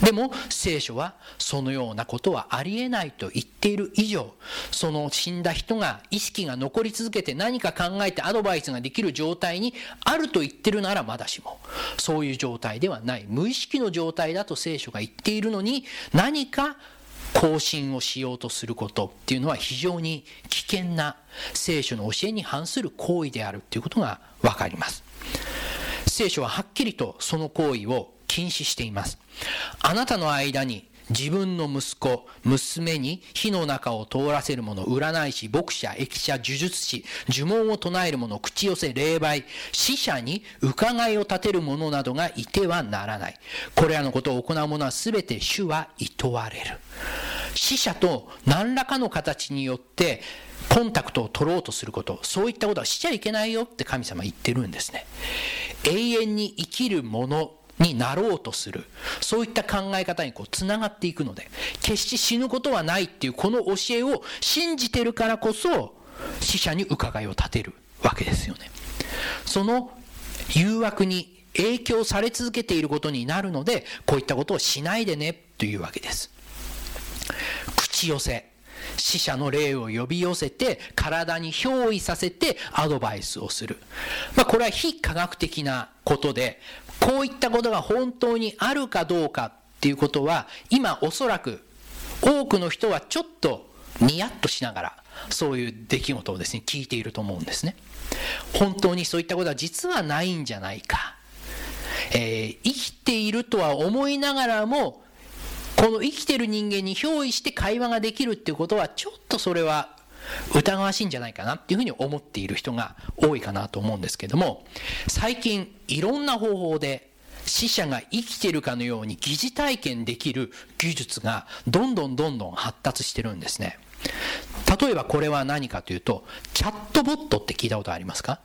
でも聖書はそのようなことはありえないと言っている以上その死んだ人が意識が残り続けて何か考えてアドバイスができる状態にあると言ってるならまだしもそういう状態ではない。無意識の状態だと聖書が言っているのに何か更新をしようとすることっていうのは非常に危険な聖書の教えに反する行為であるということがわかります聖書ははっきりとその行為を禁止しています。あなたの間に自分の息子、娘に火の中を通らせる者、占い師、牧者、駅者、呪術師、呪文を唱える者、口寄せ、霊媒、死者に伺いを立てる者などがいてはならない。これらのことを行う者は全て主は厭われる。死者と何らかの形によってコンタクトを取ろうとすること、そういったことはしちゃいけないよって神様言ってるんですね。永遠に生きる者になろうとする。そういった考え方にこうつながっていくので決して死ぬことはないっていうこの教えを信じてるからこそ死者に伺いを立てるわけですよね。その誘惑に影響され続けていることになるのでこういったことをしないでねというわけです。口寄せ。死者の霊を呼び寄せて体に憑依させてアドバイスをする、まあ、これは非科学的なことでこういったことが本当にあるかどうかっていうことは今おそらく多くの人はちょっとニヤッとしながらそういう出来事をですね聞いていると思うんですね。本当にそういったことは実はないんじゃないか、えー、生きているとは思いながらもこの生きてる人間に憑依して会話ができるっていうことはちょっとそれは疑わしいんじゃないかなっていうふうに思っている人が多いかなと思うんですけども最近いろんな方法で死者が生きてるかのように疑似体験できる技術がどんどんどんどん発達してるんですね。例えばこれは何かというとチャットボットって聞いたことありますか？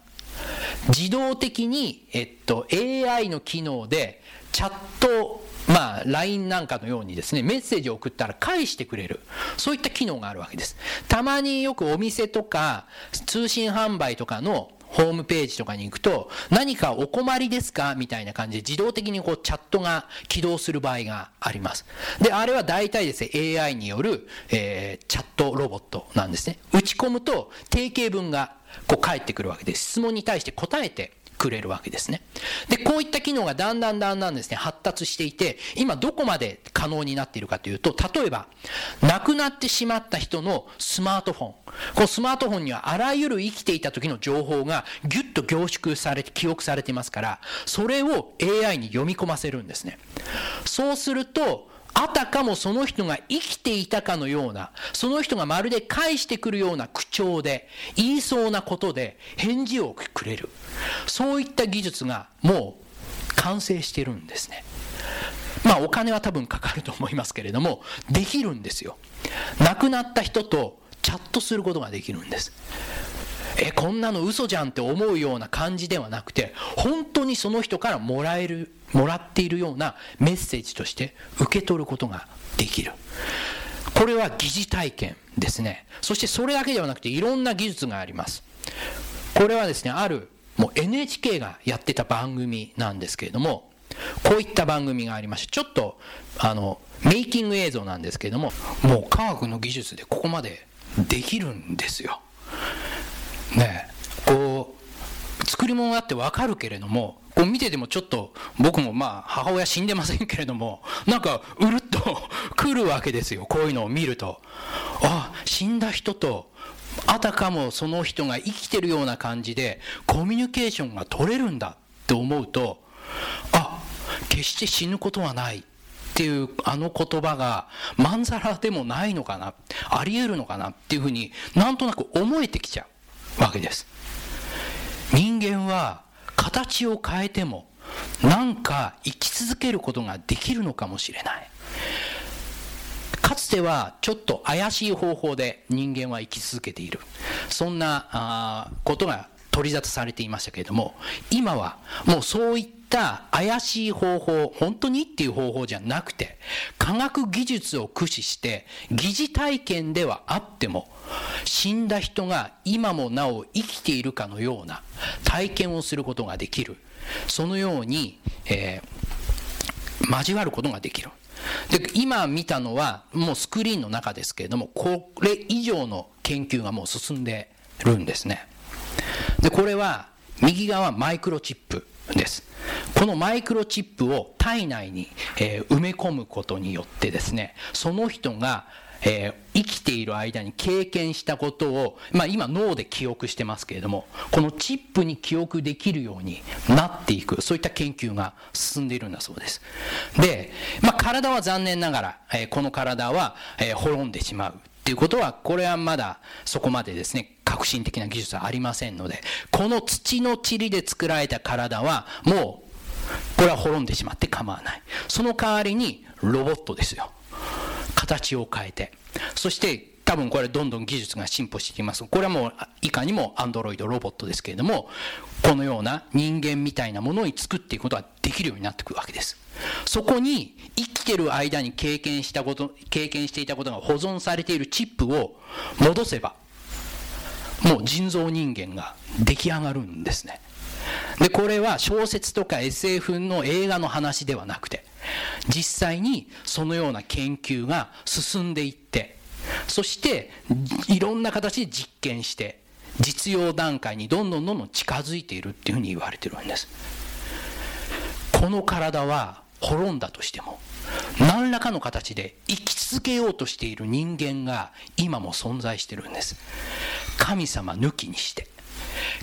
自動的に、えっと、AI の機能でチャットまあ、LINE なんかのようにですね、メッセージを送ったら返してくれる。そういった機能があるわけです。たまによくお店とか通信販売とかのホームページとかに行くと、何かお困りですか？みたいな感じで自動的にこうチャットが起動する場合があります。で、あれは大体ですね、AI による、えー、チャットロボットなんですね。打ち込むと定型文がこう返ってくるわけです。質問に対して答えてくれるわけですね。で、こういった機能がだんだんだんだんですね、発達していて、今どこまで可能になっているかというと、例えば、亡くなってしまった人のスマートフォン。このスマートフォンにはあらゆる生きていた時の情報がギュッと凝縮されて、記憶されていますから、それを AI に読み込ませるんですね。そうすると、あたかもその人が生きていたかのような、その人がまるで返してくるような口調で、言いそうなことで返事をくれる。そういった技術がもう完成してるんですね。まあお金は多分かかると思いますけれども、できるんですよ。亡くなった人とチャットすることができるんです。え、こんなの嘘じゃんって思うような感じではなくて、本当にその人からもらえる、もらっているようなメッセージとして受け取ることができる。これは疑似体験ですね。そしてそれだけではなくていろんな技術があります。これはですね、あるもう NHK がやってた番組なんですけれども、こういった番組がありまして、ちょっと、あの、メイキング映像なんですけれども、もう科学の技術でここまでできるんですよ。ねこう、作り物だってわかるけれども、こう見ててもちょっと、僕もまあ、母親死んでませんけれども、なんか、うるっと 来るわけですよ。こういうのを見ると。あ、死んだ人とあたかもその人が生きてるような感じでコミュニケーションが取れるんだって思うとあ決して死ぬことはない。っていうあの言葉がまんざらでもないのかな。あり得るのかな。っていうふうになんとなく思えてきちゃう。わけです。人間は形を変えてもなんか生き続けることができるのかもしれない。かつてはちょっと怪しい方法で人間は生き続けている。そんなあことが取り沙汰されていましたけれども今はもうそういったた怪しい方法本当にっていう方法じゃなくて科学技術を駆使して疑似体験ではあっても死んだ人が今もなお生きているかのような体験をすることができる。そのように、えー、交わることができる。で今見たのはもうスクリーンの中ですけれどもこれ以上の研究がもう進んでるんですね。でこれは右側マイクロチップ。です。このマイクロチップを体内に、えー、埋め込むことによってですねその人がえー、生きている間に経験したことを、まあ、今脳で記憶してますけれどもこのチップに記憶できるようになっていくそういった研究が進んでいるんだそうです。で、まあ、体は残念ながら、えー、この体は、えー、滅んでしまうっていうことはこれはまだそこまでですね革新的な技術はありませんのでこの土の塵で作られた体はもうこれは滅んでしまって構わないその代わりにロボットですよ形を変えて、そして多分これどんどん技術が進歩していきます。これはもういかにもアンドロイドロボットですけれども、このような人間みたいなものを作っていくことができるようになってくるわけです。そこに生きてる間に経験したこと、経験していたことが保存されているチップを戻せば、もう人造人間が出来上がるんですね。で、これは小説とか SF の映画の話ではなくて、実際にそのような研究が進んでいってそしていろんな形で実験して実用段階にどんどんどんどん近づいているっていうふうに言われてるんですこの体は滅んだとしても何らかの形で生き続けようとしている人間が今も存在してるんです神様抜きにして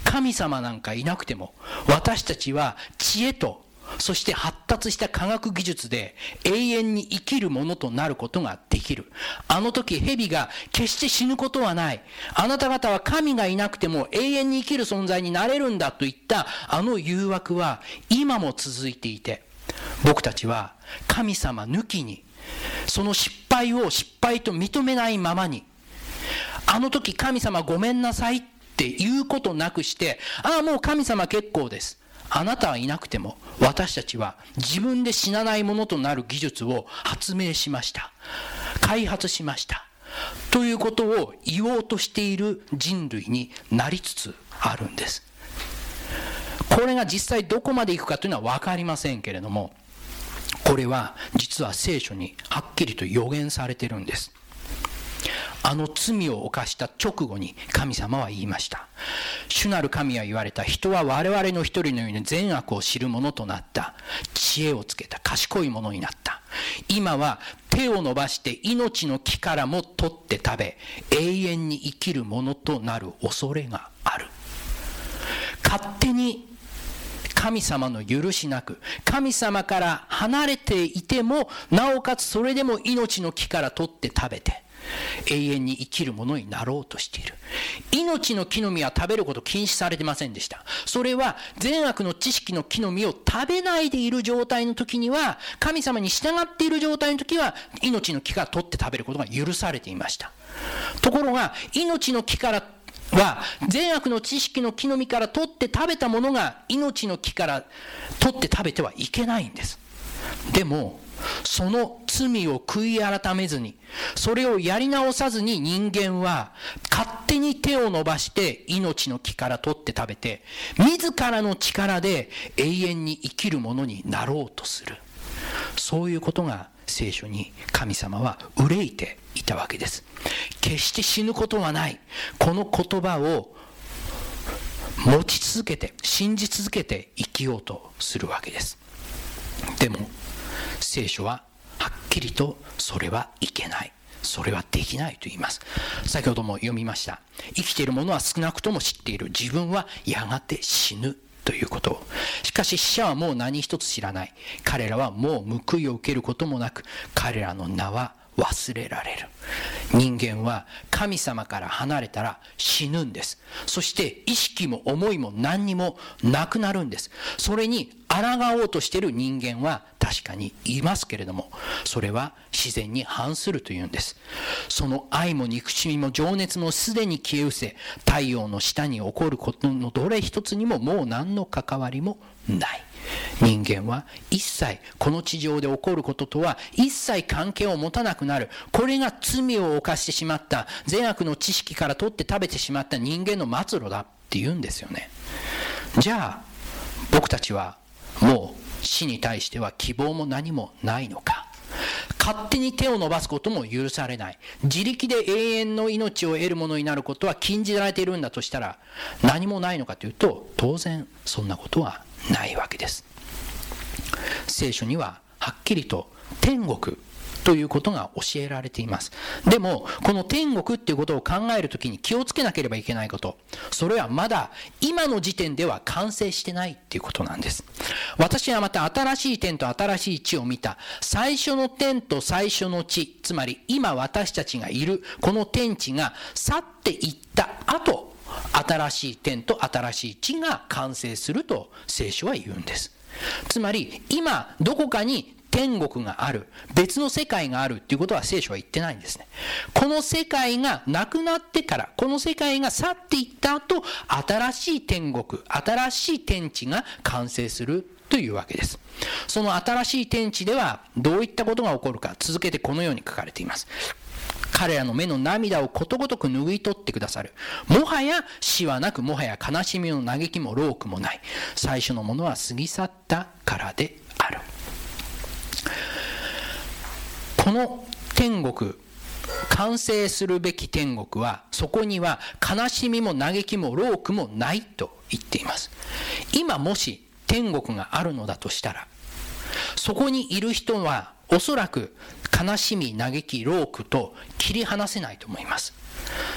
神様なんかいなくても私たちは知恵とそして発達した科学技術で永遠に生きるものとなることができる。あの時蛇が決して死ぬことはない。あなた方は神がいなくても永遠に生きる存在になれるんだといったあの誘惑は今も続いていて、僕たちは神様抜きに、その失敗を失敗と認めないままに、あの時神様ごめんなさいって言うことなくして、ああもう神様結構です。あなたはいなくても私たちは自分で死なないものとなる技術を発明しました。開発しました。ということを言おうとしている人類になりつつあるんです。これが実際どこまでいくかというのは分かりませんけれども、これは実は聖書にはっきりと予言されてるんです。あの罪を犯した直後に神様は言いました。主なる神は言われた。人は我々の一人のように善悪を知る者となった。知恵をつけた。賢い者になった。今は手を伸ばして命の木からも取って食べ、永遠に生きるものとなる恐れがある。勝手に神様の許しなく、神様から離れていても、なおかつそれでも命の木から取って食べて、永遠に生きるものになろうとしている。命の木の実は食べること禁止されてませんでした。それは善悪の知識の木の実を食べないでいる状態の時には、神様に従っている状態の時は、命の木から取って食べることが許されていました。ところが、命の木からは善悪の知識の木の実から取って食べたものが命の木から取って食べてはいけないんです。でも、その罪を悔い改めずに、それをやり直さずに人間は勝手に手を伸ばして命の木から取って食べて、自らの力で永遠に生きるものになろうとする。そういうことが聖書に神様は憂いていたわけです。決して死ぬことはない。この言葉を持ち続けて、信じ続けて生きようとするわけです。でも、聖書ははっきりとそれはいけない。それはできないと言います。先ほども読みました。生きている者は少なくとも知っている。自分はやがて死ぬ。ということ。しかし死者はもう何一つ知らない。彼らはもう報いを受けることもなく、彼らの名は忘れられる。人間は神様から離れたら死ぬんです。そして意識も思いも何にもなくなるんです。それに抗おうとしている人間は確かにいますけれども、それは自然に反するというんです。その愛も憎しみも情熱もすでに消え失せ、太陽の下に起こることのどれ一つにももう何の関わりもない。人間は一切この地上で起こることとは一切関係を持たなくなる。これが罪を犯してしまった善悪の知識から取って食べてしまった人間の末路だって言うんですよね。じゃあ僕たちはもう死に対しては希望も何もないのか。勝手に手を伸ばすことも許されない。自力で永遠の命を得るものになることは禁じられているんだとしたら、何もないのかというと、当然そんなことはないわけです聖書にははっきりと天国ということが教えられています。でも、この天国っていうことを考えるときに気をつけなければいけないこと。それはまだ今の時点では完成してないっていうことなんです。私はまた新しい天と新しい地を見た。最初の天と最初の地、つまり今私たちがいるこの天地が去っていった後、新しい天と新しい地が完成すると聖書は言うんです。つまり今どこかに天国がある別の世界があるっていうことは聖書は言ってないんですね。この世界がなくなってからこの世界が去っていった後新しい天国新しい天地が完成するというわけです。その新しい天地ではどういったことが起こるか続けてこのように書かれています。彼らの目の涙をことごとく拭い取ってくださる。もはや死はなく、もはや悲しみの嘆きもロークもない。最初のものは過ぎ去ったからである。この天国、完成するべき天国は、そこには悲しみも嘆きもロークもないと言っています。今もし天国があるのだとしたら、そこにいる人はおそらく悲しみ、嘆き、ロークと切り離せないと思います。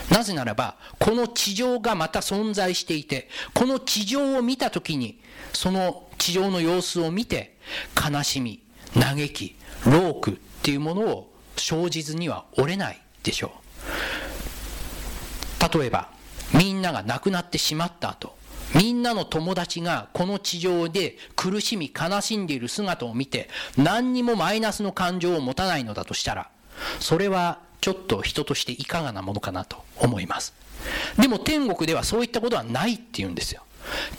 なぜならば、この地上がまた存在していて、この地上を見たときに、その地上の様子を見て、悲しみ、嘆き、ロークっていうものを生じずには折れないでしょう。例えば、みんなが亡くなってしまった後、みんなの友達がこの地上で苦しみ悲しんでいる姿を見て何にもマイナスの感情を持たないのだとしたらそれはちょっと人としていかがなものかなと思います。でも天国ではそういったことはないって言うんですよ。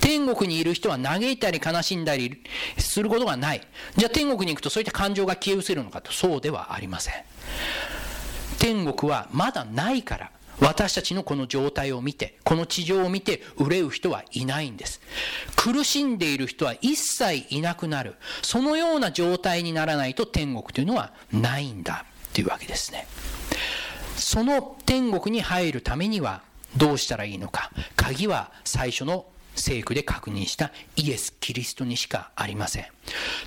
天国にいる人は嘆いたり悲しんだりすることがない。じゃあ天国に行くとそういった感情が消え失せるのかと。そうではありません。天国はまだないから。私たちのこの状態を見て、この地上を見て憂う人はいないんです。苦しんでいる人は一切いなくなる。そのような状態にならないと天国というのはないんだというわけですね。その天国に入るためにはどうしたらいいのか。鍵は最初の聖句で確認したイエス・キリストにしかありません。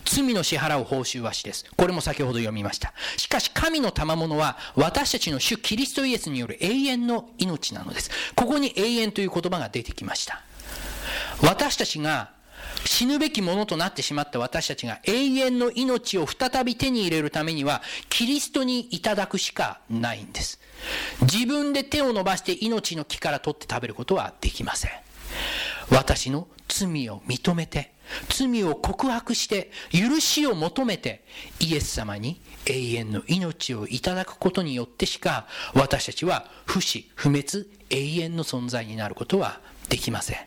罪の支払う報酬は死です。これも先ほど読みました。しかし神の賜物は私たちの主キリストイエスによる永遠の命なのです。ここに永遠という言葉が出てきました。私たちが死ぬべきものとなってしまった私たちが永遠の命を再び手に入れるためにはキリストにいただくしかないんです。自分で手を伸ばして命の木から取って食べることはできません。私の罪を認めて、罪を告白して、許しを求めて、イエス様に永遠の命をいただくことによってしか、私たちは不死、不滅、永遠の存在になることはできません。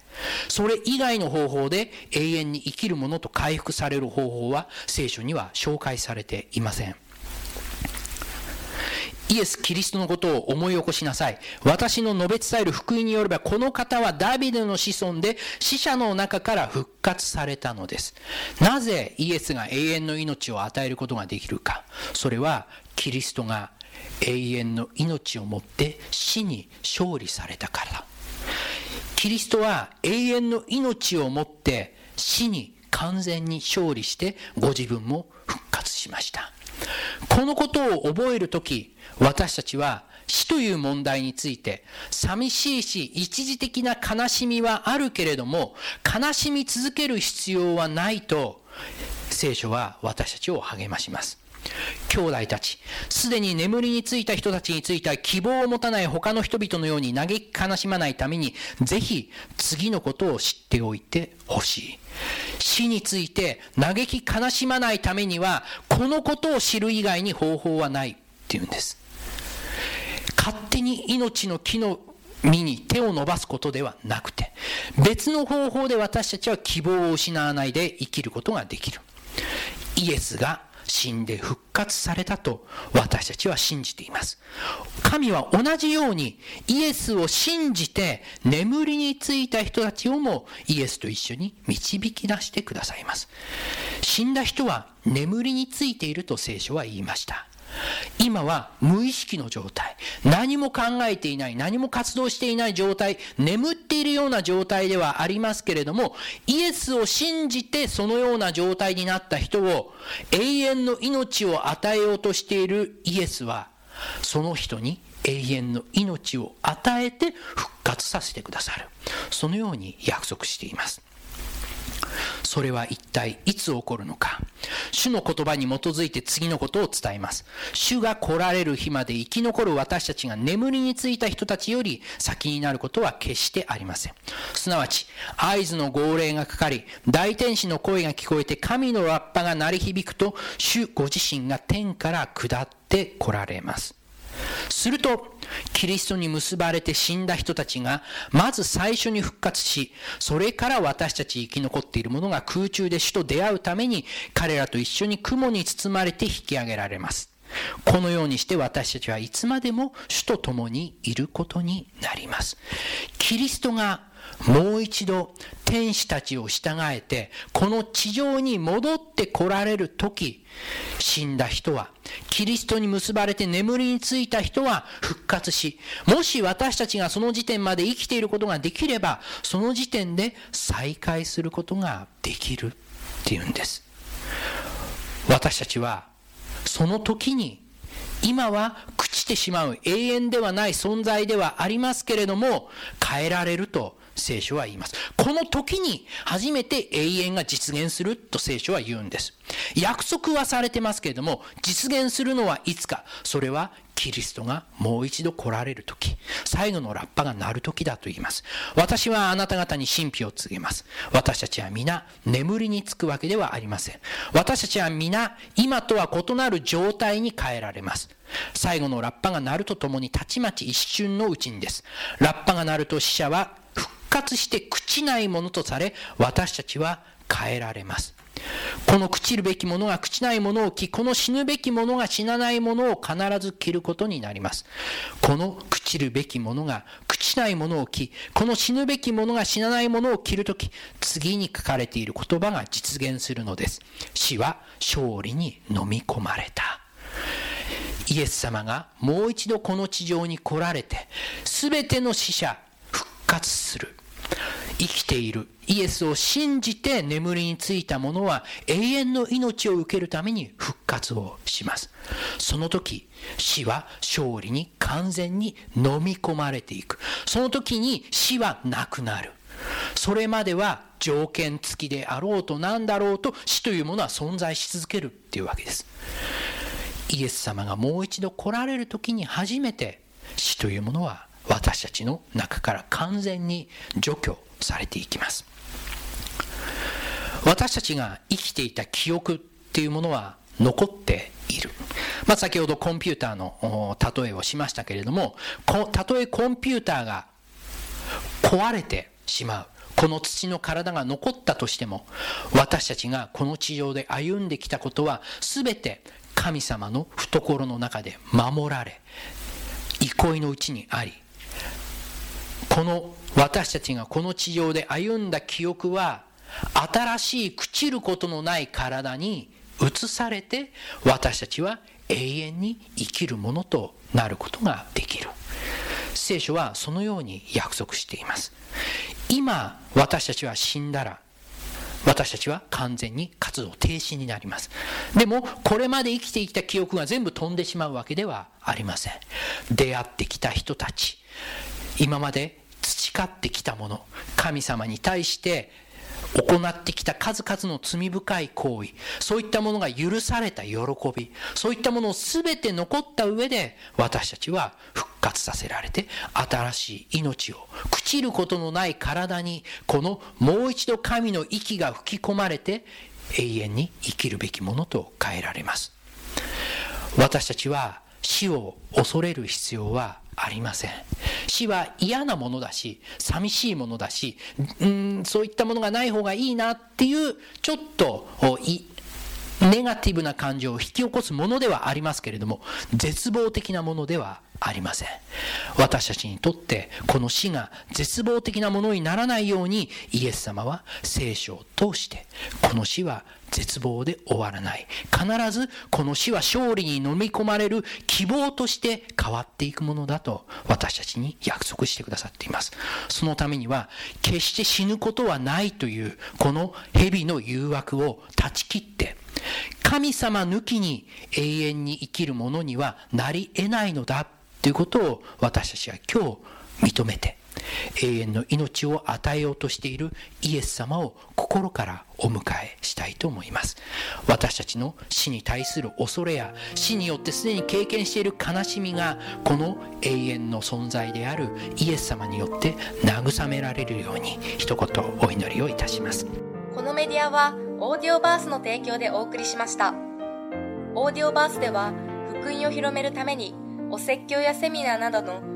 それ以外の方法で永遠に生きるものと回復される方法は聖書には紹介されていません。イエス・キリストのことを思い起こしなさい。私の述べ伝える福音によれば、この方はダビデの子孫で死者の中から復活されたのです。なぜイエスが永遠の命を与えることができるか。それは、キリストが永遠の命をもって死に勝利されたからだ。キリストは永遠の命をもって死に完全に勝利してご自分も復活しました。このことを覚えるとき、私たちは死という問題について、寂しいし、一時的な悲しみはあるけれども、悲しみ続ける必要はないと、聖書は私たちを励まします。兄弟たち、すでに眠りについた人たちについて希望を持たない他の人々のように嘆き悲しまないために、ぜひ次のことを知っておいてほしい。死について嘆き悲しまないためには、このことを知る以外に方法はないっていうんです。勝手に命の木の実に手を伸ばすことではなくて、別の方法で私たちは希望を失わないで生きることができる。イエスが死んで復活されたと私たちは信じています。神は同じようにイエスを信じて眠りについた人たちをもイエスと一緒に導き出してくださいます。死んだ人は眠りについていると聖書は言いました。今は無意識の状態。何も考えていない、何も活動していない状態、眠っているような状態ではありますけれども、イエスを信じてそのような状態になった人を永遠の命を与えようとしているイエスは、その人に永遠の命を与えて復活させてくださる。そのように約束しています。それは一体いつ起こるのか。主の言葉に基づいて次のことを伝えます。主が来られる日まで生き残る私たちが眠りについた人たちより先になることは決してありません。すなわち、合図の号令がかかり、大天使の声が聞こえて神のラッパが鳴り響くと、主ご自身が天から下って来られます。すると、キリストに結ばれて死んだ人たちが、まず最初に復活し、それから私たち生き残っている者が空中で主と出会うために、彼らと一緒に雲に包まれて引き上げられます。このようにして私たちはいつまでも主と共にいることになります。キリストがもう一度天使たちを従えて、この地上に戻って来られる時、死んだ人は、キリストに結ばれて眠りについた人は復活し、もし私たちがその時点まで生きていることができれば、その時点で再会することができるっていうんです。私たちは、その時に、今は朽ちてしまう永遠ではない存在ではありますけれども、変えられると聖書は言います。この時に初めて永遠が実現すると聖書は言うんです。約束はされてますけれども、実現するのはいつか。それはキリストがもう一度来られる時、最後のラッパが鳴る時だと言います。私はあなた方に神秘を告げます。私たちは皆眠りにつくわけではありません。私たちは皆今とは異なる状態に変えられます。最後のラッパが鳴るとともにたちまち一瞬のうちにです。ラッパが鳴ると死者は活して朽ちないものとされ、私たちは変えられますこの朽ちるべきものが朽ちないものを着、この死ぬべきものが死なないものを必ず着ることになります。この朽ちるべきものが朽ちないものを着、この死ぬべきものが死なないものを着るとき、次に書かれている言葉が実現するのです。死は勝利に飲み込まれた。イエス様がもう一度この地上に来られて、すべての死者活する。生きているイエスを信じて眠りについた者は永遠の命を受けるために復活をします。その時、死は勝利に完全に飲み込まれていく。その時に死はなくなる。それまでは条件付きであろうと何だろうと死というものは存在し続けるっていうわけです。イエス様がもう一度来られる時に初めて死というものは私たちの中から完全に除去されていきます。私たちが生きていた記憶っていうものは残っている、まあ、先ほどコンピューターの例えをしましたけれどもたとえコンピューターが壊れてしまう。この土の体が残ったとしても私たちがこの地上で歩んできたことは全て神様の懐の中で守られ憩いのうちにありこの私たちがこの地上で歩んだ記憶は新しい朽ちることのない体に移されて私たちは永遠に生きるものとなることができる。聖書はそのように約束しています。今私たちは死んだら私たちは完全に活動停止になります。でもこれまで生きてきた記憶が全部飛んでしまうわけではありません。出会ってきた人たち今まで培ってきたもの神様に対して行ってきた数々の罪深い行為そういったものが許された喜びそういったものを全て残った上で私たちは復活させられて新しい命を朽ちることのない体にこのもう一度神の息が吹き込まれて永遠に生きるべきものと変えられます。私たちは死を恐れる必要はありません。死は嫌なものだし寂しいものだしうんそういったものがない方がいいなっていうちょっとネガティブな感情を引き起こすものではありますけれども絶望的なものではありません。私たちにとってこの死が絶望的なものにならないようにイエス様は聖書を通してこの死は絶望で終わらない。必ずこの死は勝利に飲み込まれる希望として変わっていくものだと私たちに約束してくださっています。そのためには決して死ぬことはないというこの蛇の誘惑を断ち切って神様抜きに永遠に生きるものにはなり得ないのだということを私たちは今日認めて永遠の命を与えようとしているイエス様を心からお迎えしたいと思います。私たちの死に対する恐れや死によってすでに経験している悲しみがこの永遠の存在であるイエス様によって慰められるように一言お祈りをいたします。このメディアはオーディオバースの提供でお送りしました。オーディオバースでは福音を広めるためにお説教やセミナーなどの